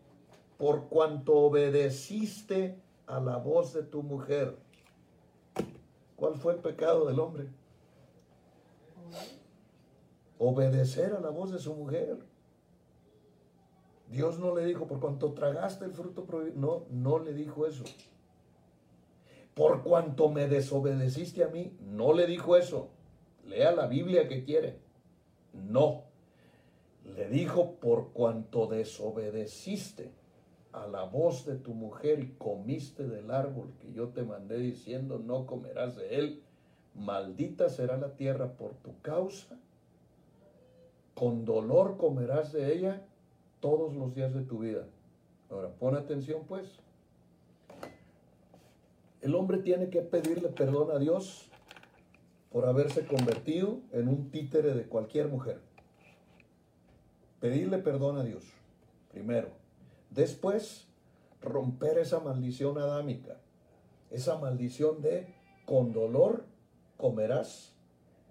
por cuanto obedeciste a la voz de tu mujer. ¿Cuál fue el pecado del hombre? Obedecer a la voz de su mujer. Dios no le dijo, por cuanto tragaste el fruto prohibido. No, no le dijo eso. Por cuanto me desobedeciste a mí, no le dijo eso. Lea la Biblia que quiere. No. Le dijo, por cuanto desobedeciste a la voz de tu mujer y comiste del árbol que yo te mandé diciendo, no comerás de él, maldita será la tierra por tu causa, con dolor comerás de ella todos los días de tu vida. Ahora, pon atención pues. El hombre tiene que pedirle perdón a Dios por haberse convertido en un títere de cualquier mujer. Pedirle perdón a Dios, primero. Después, romper esa maldición adámica, esa maldición de con dolor comerás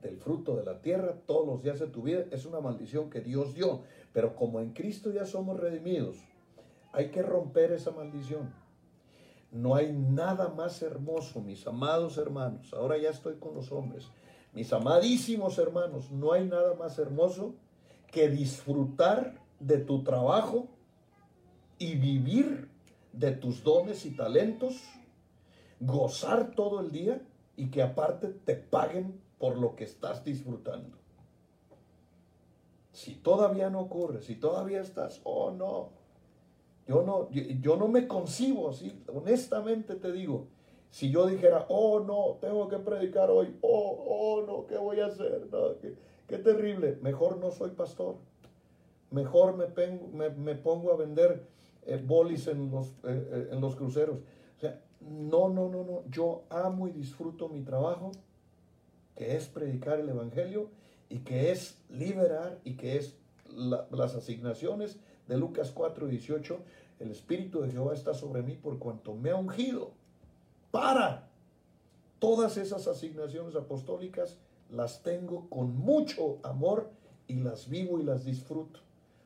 del fruto de la tierra todos los días de tu vida. Es una maldición que Dios dio, pero como en Cristo ya somos redimidos, hay que romper esa maldición. No hay nada más hermoso, mis amados hermanos. Ahora ya estoy con los hombres. Mis amadísimos hermanos, no hay nada más hermoso que disfrutar de tu trabajo y vivir de tus dones y talentos, gozar todo el día y que aparte te paguen por lo que estás disfrutando. Si todavía no ocurre, si todavía estás, oh no, yo no, yo, no me concibo así, honestamente te digo, si yo dijera, oh no, tengo que predicar hoy, oh, oh no, ¿qué voy a hacer? No, qué, qué terrible, mejor no soy pastor, mejor me, pengo- me, me pongo a vender eh, bolis en los, eh, eh, en los cruceros. O sea, no, no, no, no, yo amo y disfruto mi trabajo, que es predicar el Evangelio y que es liberar y que es la- las asignaciones de Lucas 4, 18. El Espíritu de Jehová está sobre mí por cuanto me ha ungido para todas esas asignaciones apostólicas las tengo con mucho amor y las vivo y las disfruto.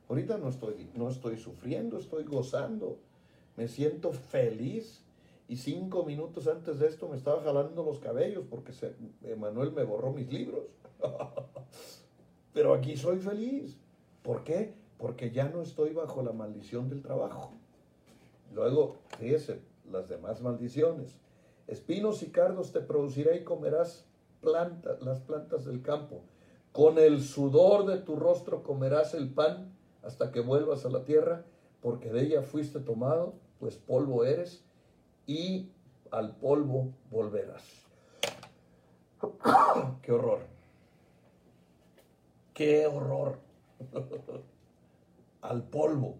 Ahorita no estoy, no estoy sufriendo, estoy gozando, me siento feliz. Y cinco minutos antes de esto me estaba jalando los cabellos porque se, Emanuel me borró mis libros. Pero aquí soy feliz. ¿Por qué? Porque ya no estoy bajo la maldición del trabajo. Luego, fíjese, las demás maldiciones. Espinos y cardos te producirá y comerás plantas, las plantas del campo. Con el sudor de tu rostro comerás el pan hasta que vuelvas a la tierra, porque de ella fuiste tomado, pues polvo eres, y al polvo volverás. ¡Qué horror! ¡Qué horror! al polvo.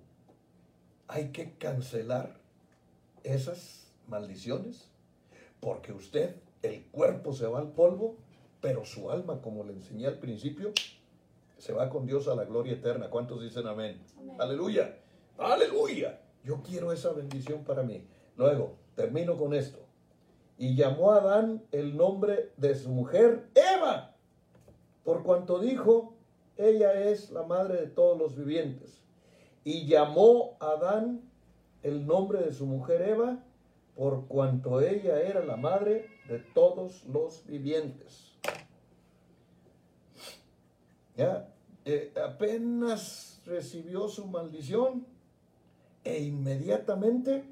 Hay que cancelar esas maldiciones, porque usted, el cuerpo se va al polvo, pero su alma, como le enseñé al principio, se va con Dios a la gloria eterna. ¿Cuántos dicen amén? Aleluya, aleluya. Yo quiero esa bendición para mí. Luego, termino con esto. Y llamó a Adán el nombre de su mujer, Eva, por cuanto dijo, ella es la madre de todos los vivientes. Y llamó a Adán el nombre de su mujer Eva, por cuanto ella era la madre de todos los vivientes. Ya, eh, apenas recibió su maldición e inmediatamente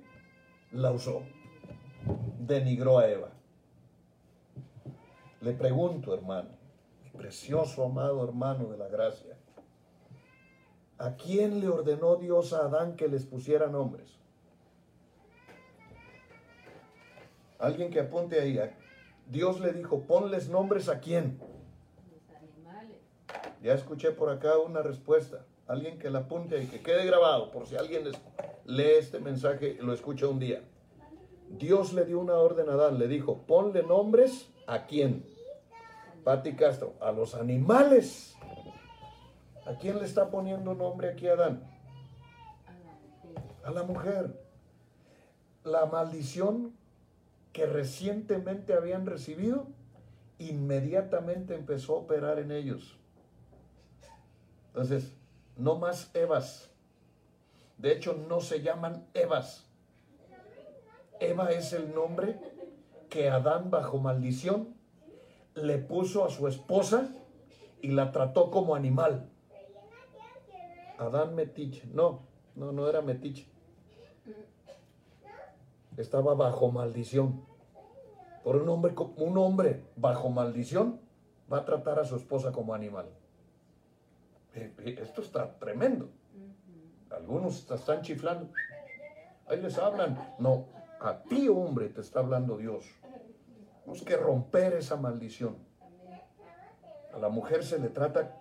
la usó. Denigró a Eva. Le pregunto, hermano, precioso amado hermano de la gracia, ¿A quién le ordenó Dios a Adán que les pusiera nombres? Alguien que apunte ahí. Dios le dijo, ponles nombres a quién. Ya escuché por acá una respuesta. Alguien que la apunte y que quede grabado por si alguien lee este mensaje y lo escucha un día. Dios le dio una orden a Adán, le dijo, ponle nombres a quién. Pati Castro, a los animales. ¿A quién le está poniendo nombre aquí Adán? A la mujer. La maldición que recientemente habían recibido, inmediatamente empezó a operar en ellos. Entonces, no más Evas. De hecho, no se llaman Evas. Eva es el nombre que Adán bajo maldición le puso a su esposa y la trató como animal. Adán Metiche. No, no, no era Metiche. Estaba bajo maldición. Por un hombre, un hombre bajo maldición va a tratar a su esposa como animal. Eh, eh, Esto está tremendo. Algunos están chiflando. Ahí les hablan. No, a ti hombre te está hablando Dios. Tenemos que romper esa maldición. A la mujer se le trata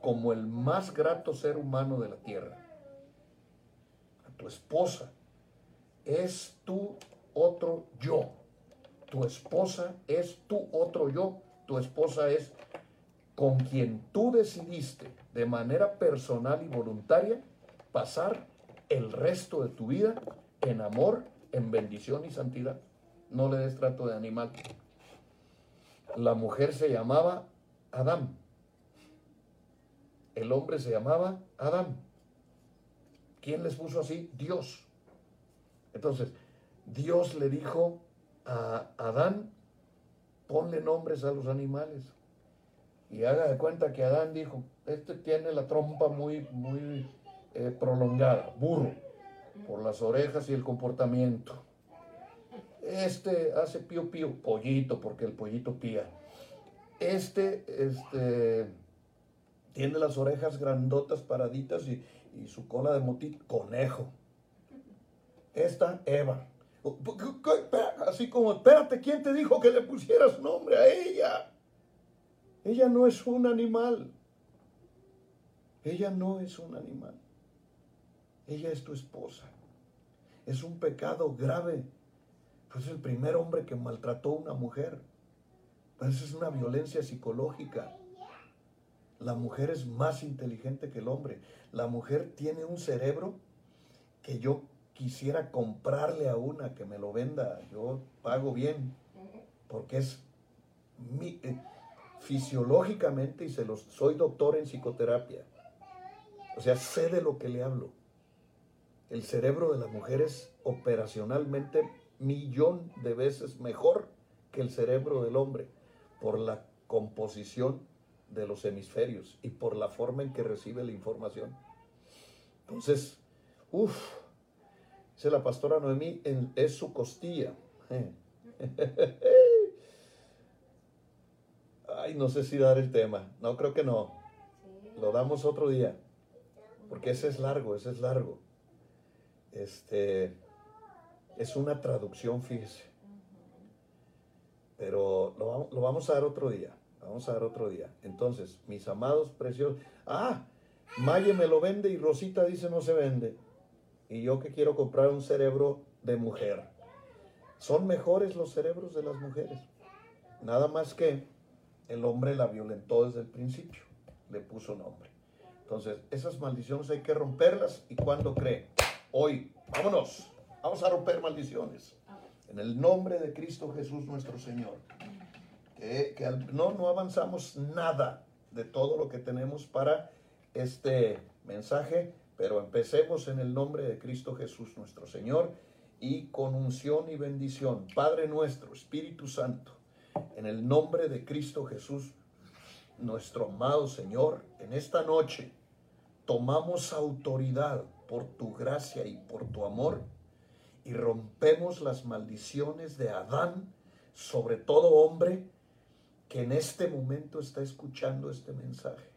como el más grato ser humano de la tierra. A tu esposa es tu otro yo. Tu esposa es tu otro yo. Tu esposa es con quien tú decidiste de manera personal y voluntaria pasar el resto de tu vida en amor, en bendición y santidad. No le des trato de animal. La mujer se llamaba Adán. El hombre se llamaba Adán. ¿Quién les puso así? Dios. Entonces, Dios le dijo a Adán, ponle nombres a los animales. Y haga de cuenta que Adán dijo, este tiene la trompa muy, muy eh, prolongada, burro, por las orejas y el comportamiento. Este hace pío pío, pollito, porque el pollito pía. Este, este, tiene las orejas grandotas, paraditas y, su cola de motito, conejo. Esta, Eva. Oh, ¿qué- qué- espera, Así como, espérate, ¿quién te dijo que le pusieras nombre a ella? Ella no es un animal. Ella no es un animal. Ella es tu esposa. Es un pecado grave. Pues es el primer hombre que maltrató a una mujer. Pues es una violencia psicológica. La mujer es más inteligente que el hombre. La mujer tiene un cerebro que yo quisiera comprarle a una que me lo venda. Yo pago bien. Porque es mi- eh, fisiológicamente, y se los, soy doctor en psicoterapia. O sea, sé de lo que le hablo. El cerebro de la mujer es operacionalmente millón de veces mejor que el cerebro del hombre por la composición de los hemisferios y por la forma en que recibe la información. Entonces, uff, dice la pastora Noemí, en- es su costilla. Ay, no sé si dar el tema. No, creo que no. Lo damos otro día. Porque ese es largo, ese es largo. Este es una traducción, fíjese. Pero lo vamos a dar otro día. Vamos a dar otro día. Entonces, mis amados preciosos. Ah, Maye me lo vende y Rosita dice no se vende. Y yo que quiero comprar un cerebro de mujer. Son mejores los cerebros de las mujeres. Nada más que el hombre la violentó desde el principio. Le puso nombre. Entonces, esas maldiciones hay que romperlas. ¿Y cuándo cree? Hoy. Vámonos. Vamos a romper maldiciones. En el nombre de Cristo Jesús nuestro Señor. Que, que al- no, no avanzamos nada de todo lo que tenemos para este mensaje, pero empecemos en el nombre de Cristo Jesús nuestro Señor y con unción y bendición. Padre nuestro, Espíritu Santo, en el nombre de Cristo Jesús, nuestro amado Señor, en esta noche tomamos autoridad por tu gracia y por tu amor y rompemos las maldiciones de Adán sobre todo hombre que en este momento está escuchando este mensaje.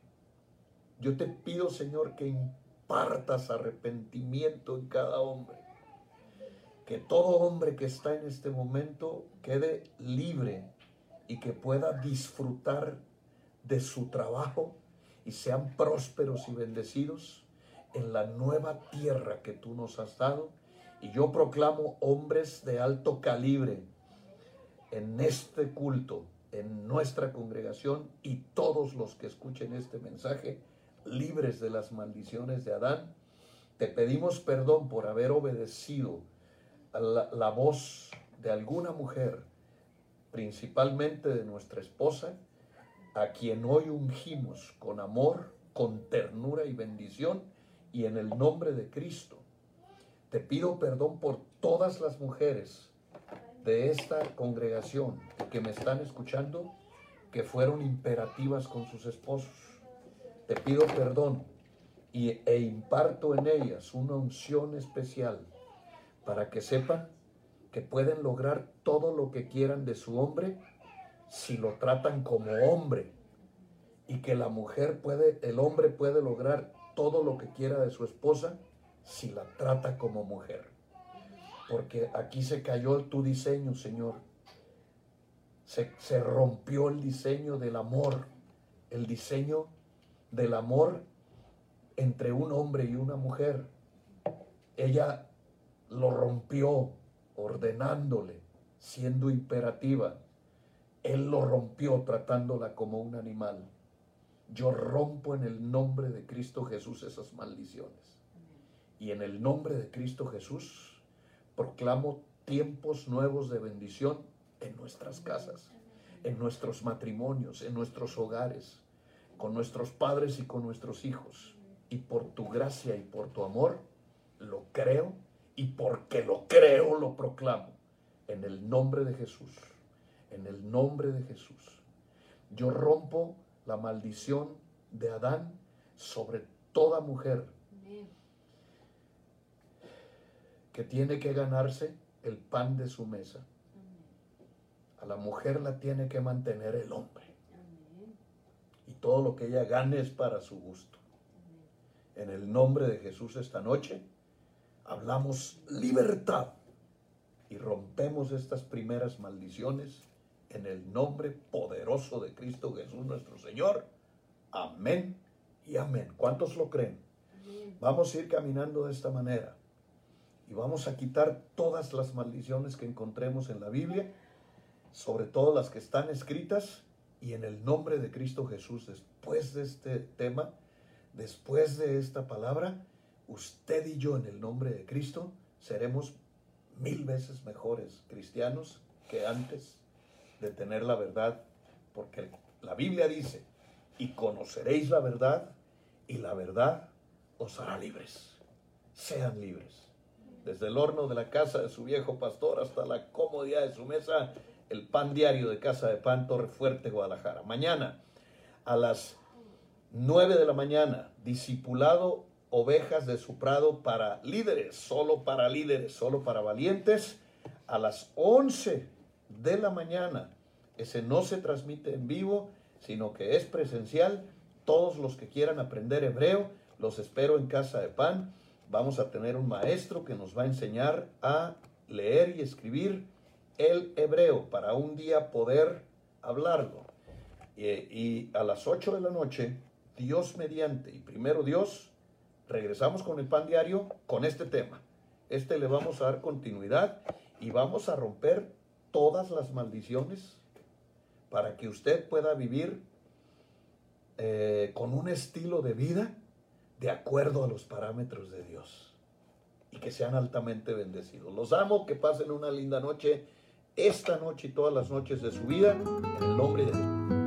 Yo te pido, Señor, que impartas arrepentimiento en cada hombre. Que todo hombre que está en este momento quede libre y que pueda disfrutar de su trabajo y sean prósperos y bendecidos en la nueva tierra que tú nos has dado. Y yo proclamo hombres de alto calibre en este culto, en nuestra congregación y todos los que escuchen este mensaje, libres de las maldiciones de Adán. Te pedimos perdón por haber obedecido la, la voz de alguna mujer, principalmente de nuestra esposa, a quien hoy ungimos con amor, con ternura y bendición, y en el nombre de Cristo. Te pido perdón por todas las mujeres de esta congregación que me están escuchando que fueron imperativas con sus esposos. Te pido perdón y, e imparto en ellas una unción especial para que sepan que pueden lograr todo lo que quieran de su hombre si lo tratan como hombre y que la mujer puede, el hombre puede lograr todo lo que quiera de su esposa si la trata como mujer. Porque aquí se cayó tu diseño, Señor. Se, se rompió el diseño del amor, el diseño del amor entre un hombre y una mujer. Ella lo rompió ordenándole, siendo imperativa. Él lo rompió tratándola como un animal. Yo rompo en el nombre de Cristo Jesús esas maldiciones. Y en el nombre de Cristo Jesús proclamo tiempos nuevos de bendición en nuestras casas, en nuestros matrimonios, en nuestros hogares, con nuestros padres y con nuestros hijos. Y por tu gracia y por tu amor, lo creo y porque lo creo, lo proclamo. En el nombre de Jesús, en el nombre de Jesús. Yo rompo la maldición de Adán sobre toda mujer que tiene que ganarse el pan de su mesa. A la mujer la tiene que mantener el hombre. Y todo lo que ella gane es para su gusto. En el nombre de Jesús esta noche hablamos libertad y rompemos estas primeras maldiciones en el nombre poderoso de Cristo Jesús nuestro Señor. Amén y amén. ¿Cuántos lo creen? Amén. Vamos a ir caminando de esta manera y vamos a quitar todas las maldiciones que encontremos en la Biblia, sobre todo las que están escritas, y en el nombre de Cristo Jesús, después de este tema, después de esta palabra, usted y yo en el nombre de Cristo seremos mil veces mejores cristianos que antes de tener la verdad, porque la Biblia dice, y conoceréis la verdad, y la verdad os hará libres. Sean libres. Desde el horno de la casa de su viejo pastor hasta la comodidad de su mesa, el pan diario de Casa de Pan, Torre Fuerte, Guadalajara. Mañana, a las 9 de la mañana, discipulado ovejas de su prado para líderes, solo para líderes, solo para valientes. A las 11 de la mañana, ese no se transmite en vivo, sino que es presencial. Todos los que quieran aprender hebreo, los espero en Casa de Pan. Vamos a tener un maestro que nos va a enseñar a leer y escribir el hebreo para un día poder hablarlo. Y, y a las 8 de la noche, Dios mediante, y primero Dios, regresamos con el pan diario con este tema. Este le vamos a dar continuidad y vamos a romper todas las maldiciones para que usted pueda vivir eh, con un estilo de vida de acuerdo a los parámetros de Dios y que sean altamente bendecidos. Los amo, que pasen una linda noche esta noche y todas las noches de su vida en el nombre de Dios.